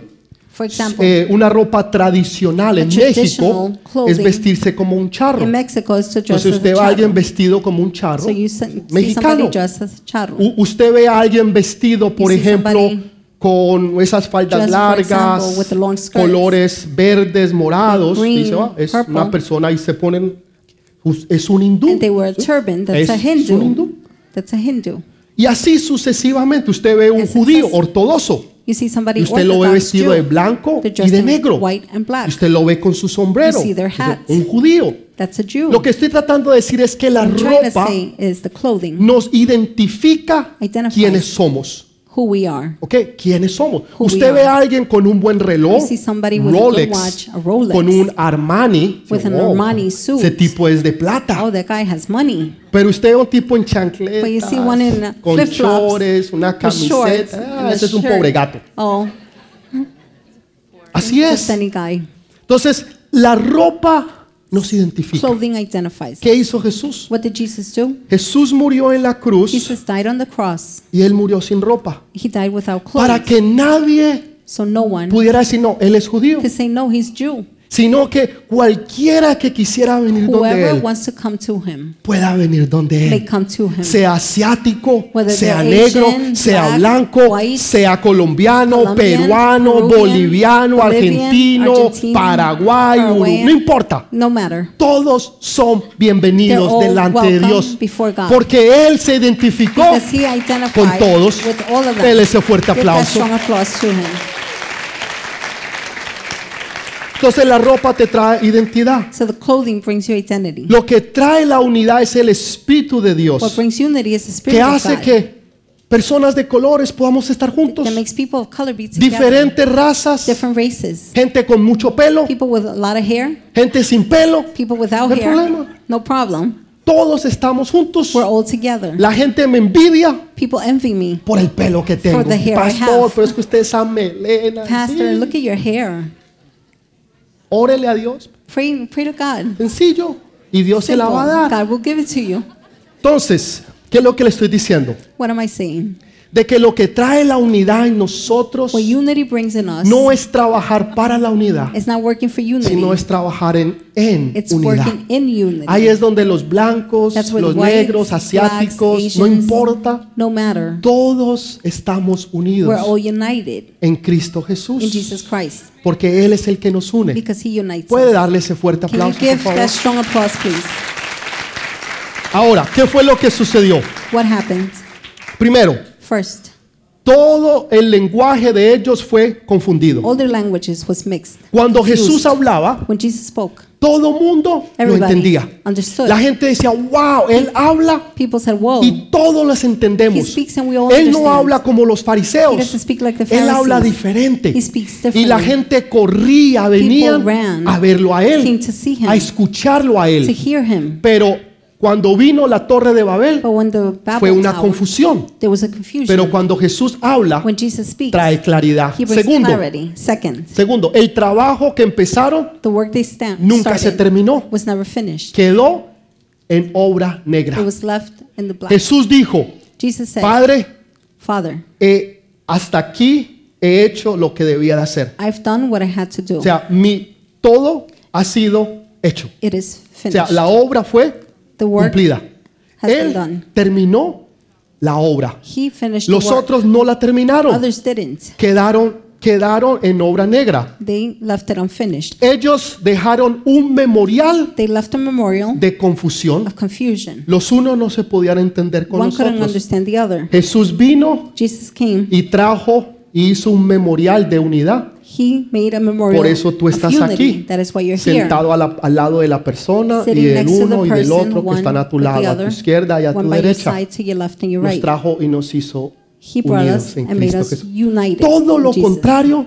For example, eh, una ropa tradicional en México es vestirse como un charro. in Mexico is to dress Entonces usted ve a alguien vestido como un charro So mexicano. usted ve a alguien vestido, por You ejemplo, con esas faldas largas, example, colores verdes, morados. green, dice, "Ah, es purple." una persona y se ponen, es un hindú. And they wear a turban. That's Es- un Hindu. hindú. That's a Hindu. Y así sucesivamente usted ve un And judío ortodoxo. You see somebody Y usted lo ve vestido de Jew. blanco They're y de negro. white and Y usted lo ve con su sombrero. You see their Dice, hats. Un judío. That's a Jew. Lo que estoy tratando de decir es que la ropa nos identifica quiénes somos. Who we are. ¿Ok? ¿Quiénes somos? Who Usted we ve are. a alguien con un buen reloj, You see somebody with a good Rolex, watch, a Rolex, con un Armani. with an Armani suit. Ese tipo es de plata. Oh, that guy has money. Pero usted ve un tipo en But you see one in uh, con flip-flops, chores, una with shorts, camiseta. and Ah, a ese es un shirt. pobre gato. Oh, Así just es. any guy. Entonces, la ropa nos identifica. Clothing identifies. ¿Qué hizo Jesús? What did Jesus do? Jesús murió en la cruz Jesus died on the cross. y él murió sin ropa. He died without Para clothes. que nadie So no one pudiera decir, no, él es judío. could say, no, he's Jew. Sino que cualquiera que quisiera venir donde él wants to come to him, pueda venir donde él. Sea asiático, sea negro, sea blanco, sea colombiano, Colombian, peruano, boliviano, Bolivian, argentino, paraguayo, no importa. Todos son bienvenidos delante de Dios. Porque Él se identificó con todos. Dele ese fuerte aplauso. strong applause to him. Entonces la ropa te trae identidad. So the clothing brings you identity. Lo que trae la unidad es el Espíritu de Dios. What brings unity is the Que spirit of hace God. que personas de colores podamos estar juntos. that makes people of color be together. Diferentes razas. Different races. Gente con mucho pelo. People with a lot of hair. Gente sin pelo. People without No hair. problema. No problem. Todos estamos juntos. We're all together. La gente me envidia People envy me. por el pelo que tengo. the hair I Pastor, have. pero es que usted esa melena. Pastor, sí. look at your hair. Órele a Dios. Pray, pray to God. Sencillo. Y Dios se la va a Simple. dar. God will give it to you. Entonces, ¿qué es lo que le estoy diciendo? What am I saying? De que lo que trae la unidad en nosotros What unity brings in us no es trabajar para la unidad, is not working for unity. sino es trabajar en, en It's unidad. working in unity. Ahí es donde los blancos, That's los whites, negros, blacks, asiáticos, no importa, No matter. todos estamos unidos We're all united en Cristo in Jesús, Jesus Christ porque Él es el que nos une. because He unites Puede darle ese fuerte Can you aplauso, por give favor. that strong applause, please? Ahora, ¿qué fue lo que sucedió? What happened? Primero, First, todo el lenguaje de ellos fue confundido. all their languages was mixed. Cuando confused. Jesús hablaba, When Jesus spoke, todo mundo lo entendía. understood. La gente decía, wow, Él habla said, "Whoa, y todos He entendemos. Él no understand. habla como los fariseos. like the Él habla diferente. Y la gente corría, venían ran, a verlo a él, to see him, a escucharlo a to él. hear Him. Pero cuando vino la torre de Babel, fue una confusión. there was a confusion. Pero cuando Jesús habla, when Jesus speaks, trae claridad. Segundo, segundo, el trabajo que empezaron nunca se terminó. was never finished. Quedó en obra negra. Jesús dijo, Padre, Father, eh, hasta aquí he hecho lo que debía de hacer. O sea, mi, todo ha sido hecho. O sea, la obra fue the work cumplida. has been Él done. terminó la obra. He finished Los the work. otros no la terminaron. Others didn't. Quedaron, quedaron en obra negra. They left it unfinished. Ellos dejaron un memorial They left a memorial de confusión. of confusion. Los unos no se podían entender con One los couldn't otros. understand the other. Jesús vino Jesus came. y trajo y hizo un memorial de unidad. He made a memorial Por eso tú estás aquí, That is why you're here. sentado a la- al lado de la persona y del uno y del otro que están a tu lado, a tu izquierda y a tu derecha. Nos trajo y nos hizo unidos en Cristo Jesús. united. Todo lo contrario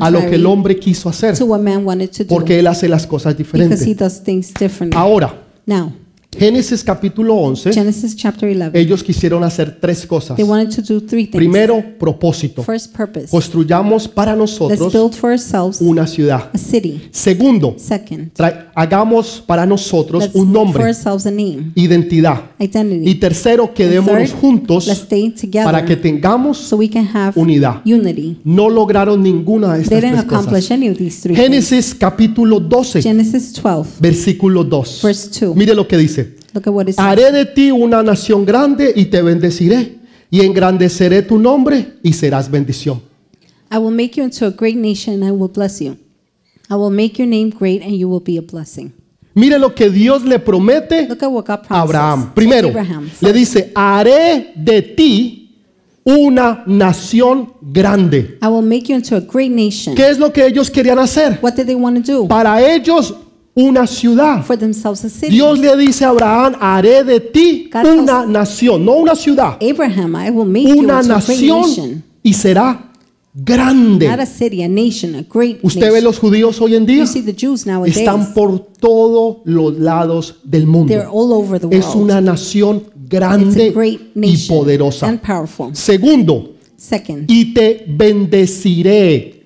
a lo que el hombre quiso hacer, to what man wanted to do. porque él hace las cosas Because he diferentes. does things differently. Ahora, Now, Génesis capítulo 11, Genesis chapter 11. ellos quisieron hacer tres cosas. They wanted to do three things. Primero, propósito. First purpose. Construyamos para Let's nosotros build for ourselves una ciudad. a city. Segundo, Second, hagamos para nosotros let's un make for nombre, ourselves a name, identidad. Y identity. tercero, quedémonos third, juntos Let's stay together para que tengamos so we can have unidad. unity. No lograron ninguna de They estas didn't tres accomplish cosas. any of these three things. Génesis capítulo 12, Genesis 12, versículo 2. verse 2. Mire lo que dice. Look at what it says. Haré de ti una nación grande y te bendeciré y engrandeceré tu nombre y serás bendición. I will make you into a great nation and I will bless you. I will make your name great and you will be a blessing. Mire lo que Dios le promete Look at what God a Abraham. Primero, Abraham. le dice, haré de ti una nación grande. I will make you into a great nation. ¿Qué es lo que ellos querían hacer? What did they want to do? Para ellos, una ciudad. For themselves a city. Dios le dice a Abraham, haré de ti una nación, no una ciudad, Abraham, I will make you una nación nation. y será Not grande. a city, a nation, a great Usted ve los judíos hoy en día, están por todos los lados del mundo. They're all over the Es una nación grande y poderosa. and powerful. Segundo, Second, y te bendeciré.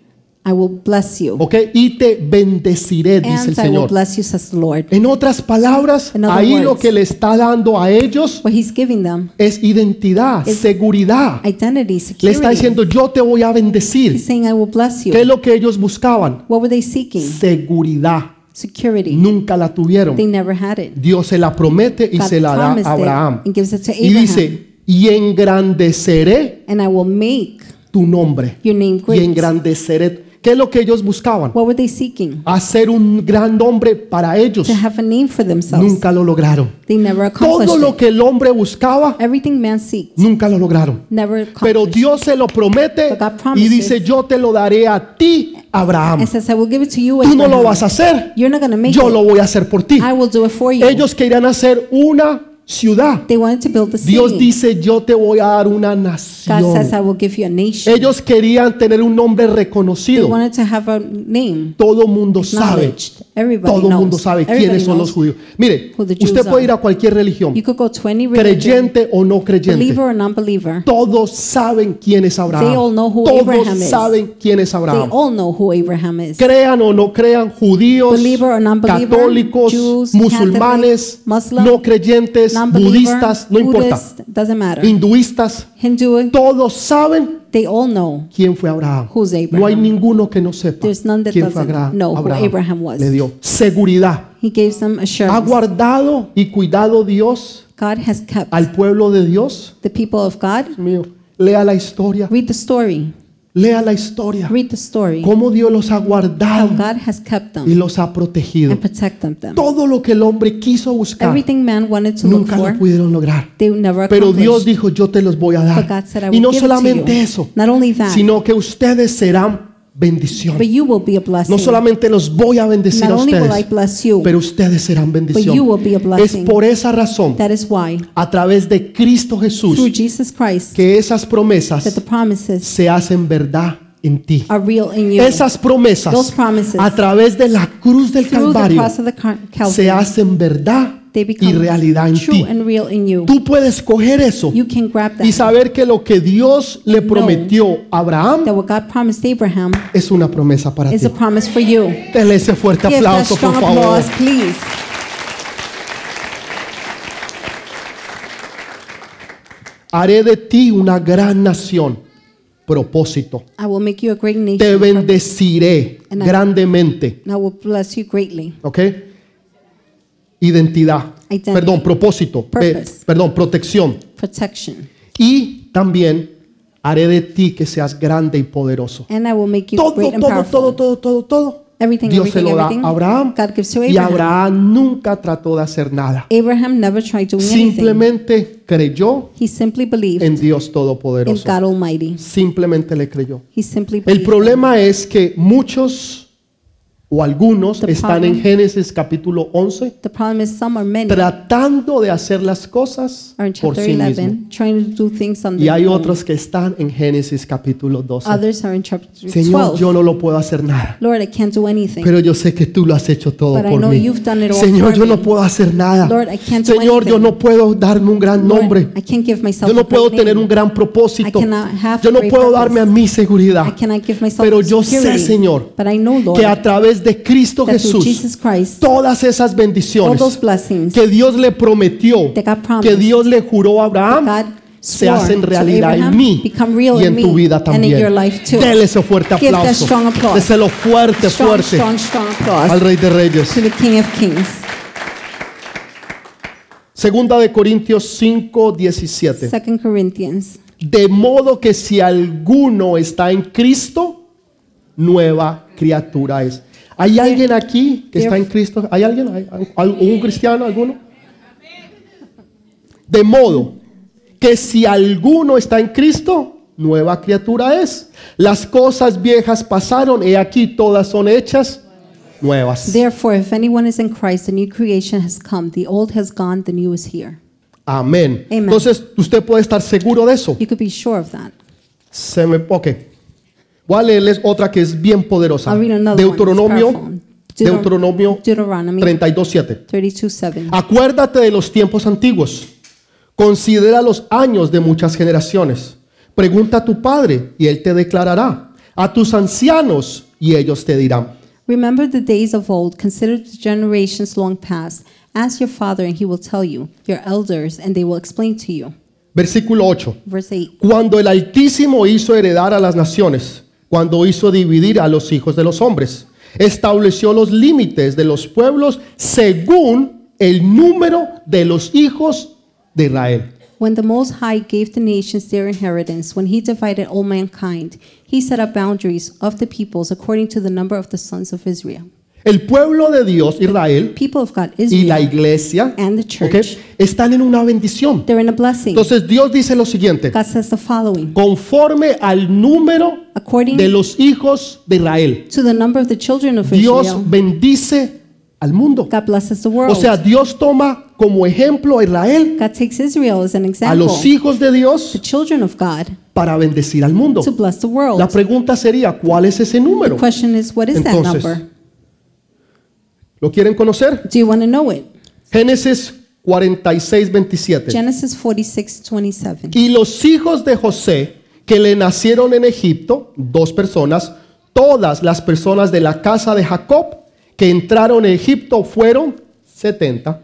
I will bless you. ¿Ok? Y te bendeciré, dice el And I will Señor. bless you, says the Lord. En otras palabras, In other ahí lo words. que le está dando a ellos What he's giving them es identidad, Is- seguridad. identity, Le security. está diciendo, yo te voy a He's bendecir. saying, I will bless you. ¿Qué es lo que ellos buscaban? What were they seeking? Seguridad. Security. Nunca la tuvieron. They never had it. Dios se la promete y God se la da promised a Abraham. it and gives it to Y Abraham. dice, y engrandeceré and I will make tu nombre. your name Y great. engrandeceré. ¿Qué es lo que ellos buscaban? What were they seeking? Hacer un gran nombre para ellos. To have a name for themselves. Nunca lo lograron. They never accomplished Todo lo que el hombre buscaba, Everything man seeks, nunca lo lograron. never Pero accomplished. Dios se lo promete But God y dice, yo te lo daré a ti, Abraham. It says, I will give it to you, Tú no lo Abraham. vas a hacer, You're not to make yo it. lo voy a hacer por ti. I will do it for you. Ellos querían hacer una ciudad. They wanted to build a city. Dios dice, yo te voy a dar una God nación. says, I will give you a nation. Ellos querían tener un nombre They reconocido. wanted to have a name. Todo mundo sabe. Everybody Todo knows. mundo sabe Everybody quiénes son los judíos. Mire, usted puede ir a cualquier religión, You could go to any religion, creyente o no creyente. believer or non-believer. Todos saben quién es Abraham. They all know who Todos Abraham is. saben quién es They Abraham. all know who Abraham is. Crean o no crean judíos, Believer or non-believer, católicos, Jews, musulmanes, Catholic, Muslim, no creyentes, budistas, no importa, hinduistas, Hindu, todos saben they all know quién fue Abraham. who's Abraham. No hay ninguno que no sepa quién fue Abraham. know who Abraham was. Le dio seguridad. He gave ¿Ha assurance. guardado y cuidado Dios God has kept al pueblo de Dios? the people of God. Mío, lea la historia. Read the story. Lea la historia. Read the story. Cómo Dios los ha How guardado God has kept y them los ha protegido. and protected them. Todo lo que el hombre quiso buscar, Everything man wanted to look nunca lo pudieron lograr. they never Pero Dios dijo, yo te los voy a But God dar. said, I Y no solamente eso, Not only that, sino que ustedes serán bendición. but you will be a blessing. No solamente los voy a bendecir Not a only will I ustedes, bless you, pero ustedes serán but you bendición. will be a Es blessing. por esa razón, That is why, a través de Cristo Jesús, Jesus Christ, que esas that the promesas promises se hacen verdad en ti. Esas promesas, a través de la cruz del Calvario, se hacen verdad y realidad en ti. Tú puedes coger eso y saber que lo que Dios le prometió a Abraham es una promesa para ti. Dele ese fuerte aplauso, por favor. Haré de ti una gran nación. Propósito. I will make you a great nation. Te bendeciré And I- grandemente. and I will bless you greatly. ¿Ok? Identidad. Identity. Perdón, propósito. Pe- Purpose. perdón, protección. Protection. Y también haré de ti que seas grande y poderoso. And I will make you Todo, great and todo, powerful. todo, todo, todo, todo. Everything, Dios se lo da everything. a Abraham. God gives to Y Abraham. Nunca trató de hacer nada. Abraham never tried doing anything. Simplemente creyó He simply believed en Dios in Todopoderoso. God Almighty. Simplemente le creyó. He simply El believed. problema es que muchos o algunos The están en problem- Génesis capítulo 11 The problem is some are many tratando de hacer las cosas are in por sí 11 mismos. trying to do things on Y hay own. otros que están en Génesis capítulo 12. Others are in chapter Señor, 12. yo no lo puedo hacer nada. Lord, I can't do anything. Pero yo sé que tú lo has hecho todo But por mí. you've done it all Señor, for yo no puedo hacer nada. Lord, I can't do Señor, yo no puedo darme un gran Lord, nombre. I can't give myself Yo no puedo tener un gran propósito. I have Yo no puedo darme a mi seguridad. I give myself Pero yo sé. Señor, But I know, Lord, Que a través de Cristo Jesús, todas esas bendiciones que Dios le prometió, que Dios le juró a Abraham, se hacen realidad en mí y en tu vida también. Dele ese fuerte aplauso. Déselo fuerte, fuerte al Rey de Reyes. Segunda de Corintios 5, 17. Second Corinthians. De modo que si alguno está en Cristo, nueva criatura es. ¿Hay alguien aquí que está en Cristo? ¿Hay alguien? ¿Hay al- ¿Un cristiano? ¿Alguno? De modo que si alguno está en Cristo, nueva criatura es. Las cosas viejas pasaron, he aquí todas son hechas nuevas. Therefore, if anyone is in Christ, a new creation has come. The old has gone, the new is here. Amén. Amen. Entonces, usted puede estar seguro de eso. You could be sure of that. Se me, ok. Voy a leerles otra que es bien poderosa. Deuteronomio, Deuteronomio Deuteronomy 32.7. 32:7. Acuérdate de los tiempos antiguos. Considera los años de muchas generaciones. Pregunta a tu padre y él te declarará. A tus ancianos y ellos te dirán. Remember the days of old, consider the generations long past. Ask your father, and he will tell you, your elders, and they will explain to you. Versículo 8. Verse 8. Cuando el Altísimo hizo heredar a las naciones, cuando hizo dividir a los hijos de los hombres, estableció los límites de los pueblos según el número de los hijos de Israel. When the Most High gave the nations their inheritance, when he divided all mankind, he set up boundaries of the peoples according to the number of the sons of Israel. El pueblo de Dios, Israel, People of God, y la Israel, iglesia the church, están en una bendición. they're in a blessing. Entonces Dios dice lo siguiente, God says the following conforme al número According de los hijos de Israel, to the number of the children of Dios Israel, bendice al mundo. God blesses the O world. sea, Dios toma como ejemplo a Israel, God takes Israel as an a example, los hijos de the Dios, children of God, para bendecir al mundo. to bless the world. La pregunta sería, ¿cuál es ese número? The question is, what is that Entonces, number? ¿Lo quieren conocer? Do you want to know it? Génesis 46, 27. Genesis 46, 27. Y los hijos de José que le nacieron en Egipto, dos personas, todas las personas de la casa de Jacob que entraron en Egipto fueron 70.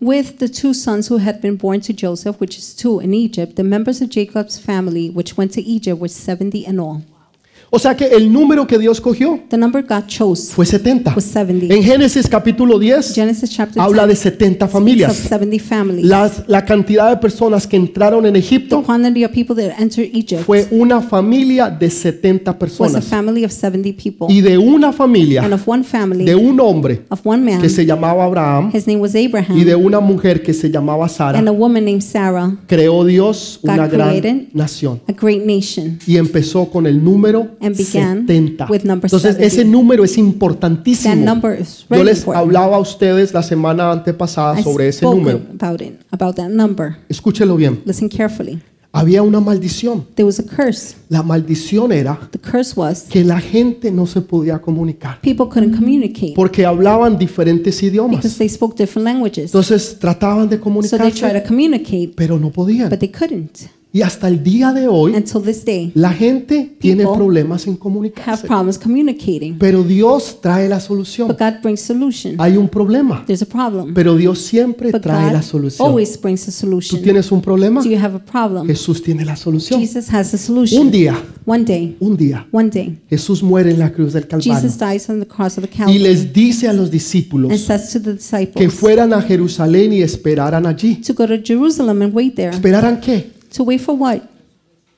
With the two sons who had been born to Joseph, which is two in Egypt, the members of Jacob's family, which went to Egypt, were 70 in all. O sea que el número que Dios cogió The number God chose fue 70. was 70. En Génesis capítulo 10 Genesis chapter 10 habla de 70 speaks of familias. 70 families. Las- la cantidad de personas que entraron en the Egipto quantity of people that entered Egypt fue una familia de 70 was a personas. family of 70 people. Y de una and familia, of one family, de un hombre of one man, que se llamaba Abraham his name was Abraham, y de una mujer que se llamaba Sara, and a woman named Sarah, creó Dios God una gran created nación. a great nation. Y empezó con el número And began 70. with number Entonces 70. ese número es That importantísimo. number is Yo les important. hablaba a ustedes la semana antepasada I sobre ese número. about it, about that number. Escúchelo bien. Listen carefully. Había una maldición. There was a curse. La maldición era The curse was que la gente no se podía comunicar people couldn't communicate porque hablaban diferentes because idiomas. they spoke different languages. Entonces trataban de So they tried comunicarse, to communicate, pero no podían. but they couldn't. Y hasta el día de hoy, day, la gente tiene problemas en have comunicarse. problems communicating. Pero Dios trae la solución. But God brings solution. Hay un problema, problem. pero Dios siempre But trae la God solución. always brings a ¿Tú tienes un problema? Jesús tiene la solución. Jesus has a Un solution. día, One day, un día, one day, Jesús muere en la cruz del Calvario Jesus dies on the cross of the y les dice a los discípulos que fueran a Jerusalén y esperaran allí. to go to Jerusalem and wait there. ¿Esperaran qué? To wait for what?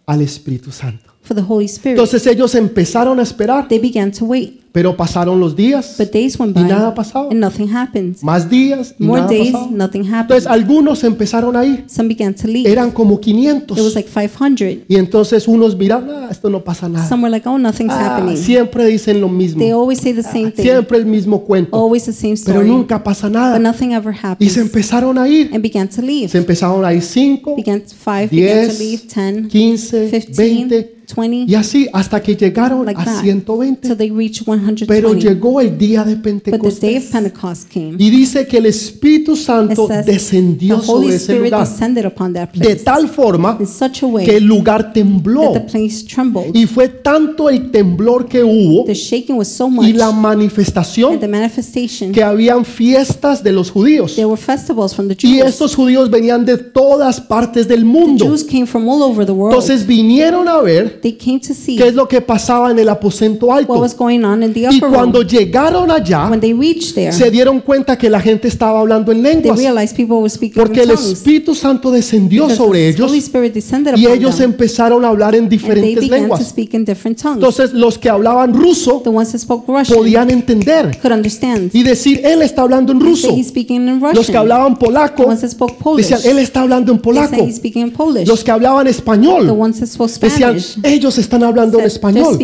Al Espíritu Santo. For the Holy Spirit. Entonces ellos empezaron a esperar, They began to wait, Pero pasaron los días But days went y by nada pasaba. and nothing happened. Más días y More nada days, pasaba. nothing Entonces happened. algunos empezaron a ir. Some began to leave. Eran como It was 500. like 500. Y entonces unos miran, ah, esto no pasa nada. Some were like, oh, nothing's Ah, happening. siempre dicen lo mismo. They always say the same thing, Siempre el mismo cuento. always the same Pero story, nunca pasa but nada. nothing ever Y se empezaron a ir. And began to leave. Se empezaron a ir 5, Began five began to 10, leave, 10, 15, 15, 20 20, y así hasta que llegaron like a that, 120. till they reached Pero 120. llegó el día de But the day Pentecostés. of Pentecost came. Y dice que el Espíritu It Santo says the descendió sobre ese Spirit lugar descended upon that de tal forma in such a way que el lugar that tembló. the place trembled. Y fue tanto el temblor que hubo The shaking was so y much, la and manifestación the manifestation, que habían fiestas de los judíos. there were festivals from the Y estos judíos venían de todas partes del mundo. Jews came from all over the world. Entonces vinieron a ver They came to see qué es lo que pasaba en el aposento what alto. was going on in the Y upper cuando room. llegaron allá, When they reached there, se dieron cuenta que la gente estaba hablando en they lenguas. realized people were speaking Porque in el tongues. Espíritu Santo descendió Because sobre the ellos Holy Spirit descended y upon ellos them, empezaron a hablar en and they diferentes began to lenguas. speak in different tongues. Entonces los que hablaban ruso The ones that spoke Russian podían entender could understand. y decir, él está hablando en ruso. he's speaking in Los que Russian. hablaban The polaco ones that spoke Polish. decían, él está hablando en They say polaco. he's speaking in Polish. Los que hablaban The español ones that spoke decían, Spanish ellos están hablando en español.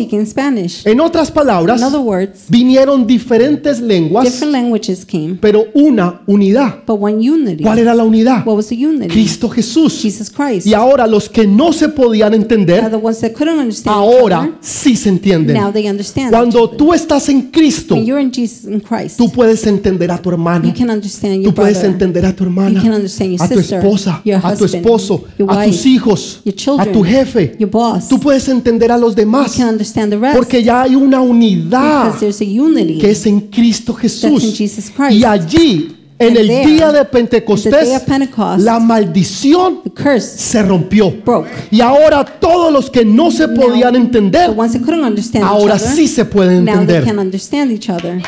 En otras palabras, words, vinieron diferentes lenguas, came, pero una unidad. unity. ¿Cuál era la unidad? Cristo Jesús. Y ahora los que no se podían entender, ahora sí se entienden. Cuando tú estás en Cristo, tú puedes entender a tu hermano, tú puedes entender a tu hermana, a tu esposa, a tu esposo, a tus hijos, a tu jefe. Tú puedes entender a los demás porque ya hay una unidad que es en Cristo Jesús. Y allí, en el día de Pentecostés, la maldición se rompió. Y ahora todos los que no se podían entender, ahora each other, sí se pueden entender. can understand each other.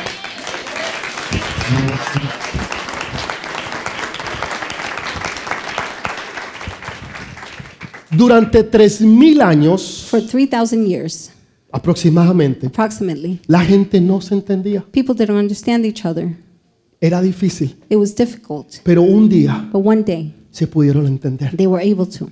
Durante tres mil años For 3,000 years, aproximadamente, approximately, la gente no se entendía. people didn't understand each other. Era difícil, It was difficult, pero un día but one day se pudieron entender they were able to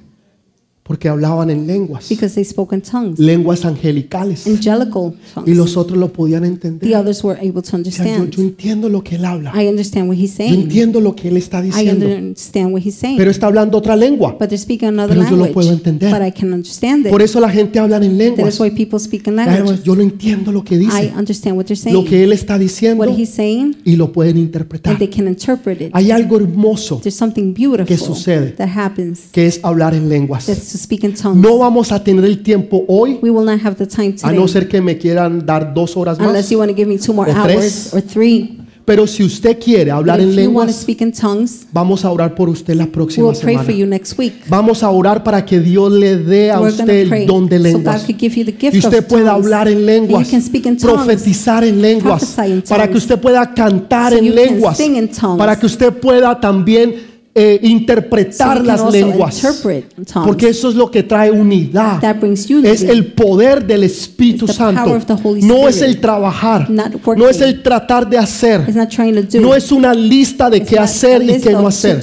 porque hablaban en lenguas, because they spoke in tongues, lenguas angelicales, angelical y tongues. los otros lo podían The entender. others were able to O sea, yo, yo understand. entiendo lo que él habla, I understand what he's yo saying. entiendo lo que él está I diciendo, understand what he's saying. pero está hablando otra lengua. But they're speaking another Pero yo lo language. puedo entender. But I can understand Por it. eso la gente habla en That is lenguas. why people speak in languages. Yo no entiendo lo que I dice, understand what they're lo saying. que él está diciendo What he's saying, y lo pueden interpretar. and they can interpret it. Hay algo hermoso There's something beautiful sucede? that happens. que es hablar en lenguas. That's to speak in tongues. No vamos a tener el tiempo hoy, We will not have the time a no today ser que me quieran dar dos horas unless más. you want to give me two more O hours tres. or three. Pero si usted quiere hablar But en if you want to lenguas, speak in tongues, vamos a orar por usted la we próxima will pray for semana. you next week. Vamos a orar para que Dios le dé a We're usted pray el don de so God lenguas. could give you the gift Y usted of pueda tongues. hablar en And lenguas, you can speak in tongues. profetizar en lenguas, Prophesy in para que tongues. usted pueda cantar So en you can lenguas, sing in tongues. para que usted pueda también eh, So interpretar can las lenguas. Porque eso es lo que trae unidad. Es el poder del Espíritu Santo. No es el trabajar. No es el tratar de hacer. No es una lista de It's qué hacer y qué no hacer.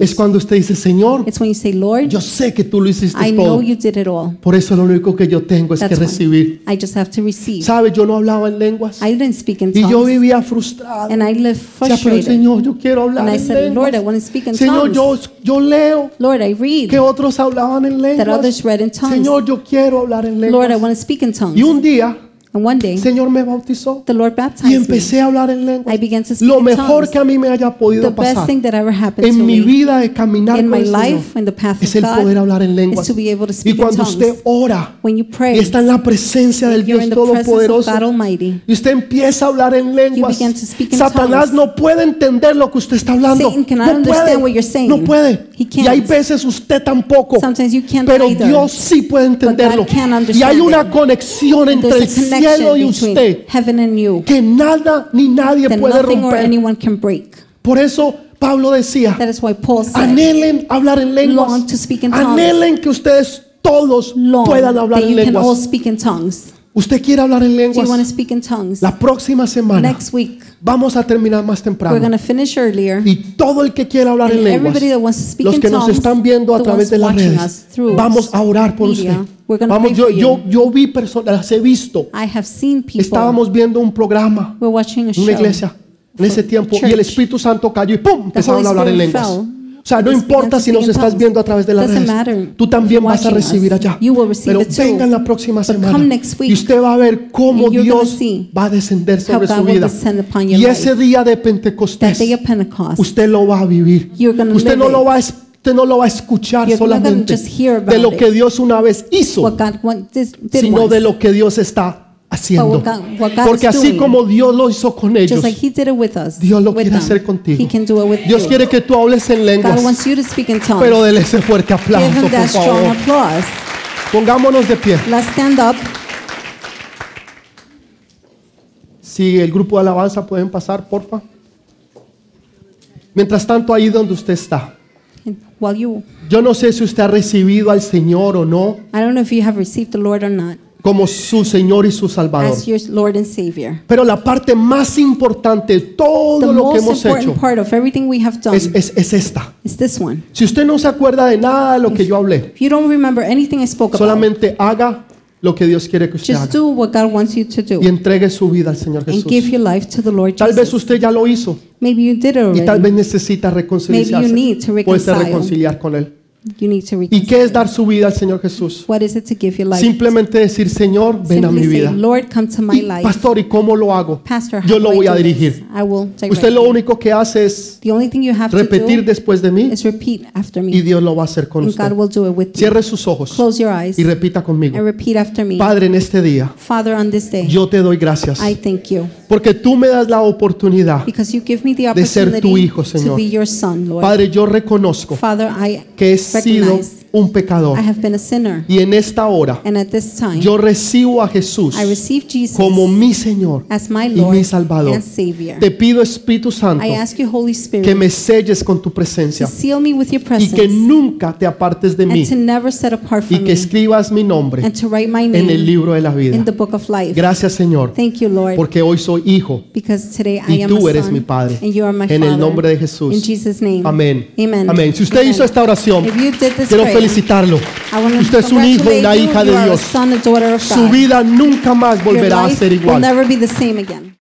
Es cuando usted dice, Señor, say, Lord, yo sé que tú lo hiciste I todo. know you did it all. Por eso lo único que yo tengo es que That's why recibir. I just have to receive. ¿Sabe? Yo no hablaba en lenguas. I didn't speak in Y yo vivía frustrado. And I lived O sea, pero frustrated. Señor, yo quiero hablar And I en said, Lord, I lenguas. Speak in Señor, yo, tongues. yo leo Lord, I read que otros hablaban en that lenguas. others read in tongues. Señor, yo quiero hablar en Lord, I lenguas. want to speak in tongues. Y un día, And one day, Señor me bautizó the Lord y baptized empecé a hablar en lenguas. I began to speak Lo in mejor tongues. que a mí me haya The podido best pasar thing that ever happened en to mi me vida de caminar in con my el Señor life, in the path es of el God, poder hablar en is lenguas. to be able to Y speak in cuando usted tongues. ora When you y pray, está en la presencia del you're Dios in the presence of Todopoderoso God Almighty. y usted empieza a hablar en lenguas, begin to speak in Satanás tongues. no puede entender lo que usted está hablando. Satan cannot No understand what you're saying. no puede. He Y hay veces usted tampoco. Sometimes you can't Pero either. Dios sí puede entenderlo. Can Y understand hay una conexión entre el There's a cielo y usted between heaven and you que nada ni nadie puede romper. anyone can break. Por eso Pablo decía, That is why Paul said, anhelen hablar en lenguas. Long to speak in tongues. Anhelen que ustedes todos puedan hablar that en you can all lenguas. speak in tongues. Usted quiere hablar en Do you want to lenguas. speak in tongues? La próxima semana Next week, vamos a terminar más temprano. Y todo el que quiera hablar en lenguas, los que nos están viendo a través de las redes, vamos a orar por media, usted. Vamos, yo, yo, yo vi personas, las he visto. Estábamos viendo un programa una iglesia en ese tiempo y el. Espíritu Santo cayó y ¡pum! empezaron a hablar en lenguas. Sea, no importa si nos estás viendo a través de las redes, tú también vas a recibir allá. Pero vengan la próxima semana y usted va a ver cómo Dios va a descender sobre su vida. Y ese día de Pentecostés, usted lo va a vivir. Usted no lo va a es- usted no lo va a escuchar solamente de lo que Dios una vez hizo, sino de lo que Dios está haciendo. Porque así como Dios lo hizo con ellos. Dios lo quiere hacer contigo. Dios quiere que tú hables en lenguas, pero dele ese fuerte aplauso, por favor. Pongámonos de pie. Si el grupo de alabanza pueden pasar, porfa. Mientras tanto, ahí donde usted está. Yo no sé si usted ha recibido al Señor o no Como su Señor y su Salvador. as your Lord and Savior. Pero la parte más importante de todo The lo que hemos hecho part of we have done es, es- es esta. is this one. Si usted no se acuerda de nada de lo que yo hablé, you don't remember anything I spoke about, solamente haga lo que Dios quiere que usted just haga do what God wants you to do y entregue su vida al Señor and give Jesús. your life to the Lord Tal vez Jesus. usted ya lo hizo Maybe you did it y tal already. vez necesita reconciliarse. need to Puede ser reconcile. reconciliar con Él. You need to ¿Y qué es dar su vida al Señor Jesús? What is it to give your life? Simplemente decir, Señor, ven a mi Simply say, vida. Lord, come to my Y, life. pastor, ¿y cómo lo hago? Pastor, how Yo do lo I voy a dirigir. I will Usted lo único que hace es The only thing you have repetir después de mí is repeat after y me. Dios lo va a hacer con And God usted. will do it with you. Cierre sus ojos Close your eyes y repita conmigo. and repeat after me. Padre, en este día, Father, on this day, yo te doy gracias I thank you porque tú me das la oportunidad. because you give me the de ser tu opportunity hijo, Señor. to be your son, Lord. Padre, yo reconozco Father, I que he sido un pecador I have been a sinner. y en esta hora And at this time, yo recibo a Jesús I receive Jesus como mi Señor as my y mi Salvador. and Savior. Te pido, Espíritu Santo, I ask you, Holy que Spirit, me selles con tu to presencia seal me with your y presence que nunca te apartes de mí and to never set apart y que escribas mi nombre and to write my en el libro de la vida. in the book of life. Gracias, Señor, Thank you, Lord, porque hoy soy hijo because today I y am tú a eres son mi Padre. and you are my En Father. el nombre de In Jesús. Jesus' name. Amén. Amen. Amén. Si usted Amen. hizo esta oración, you did this quiero prayer, felicitarlo. I want to Usted es un hijo, congratulate una you. hija You de are a Dios. son, a daughter of Su God. vida nunca más Your volverá a life ser will igual. never be the same again.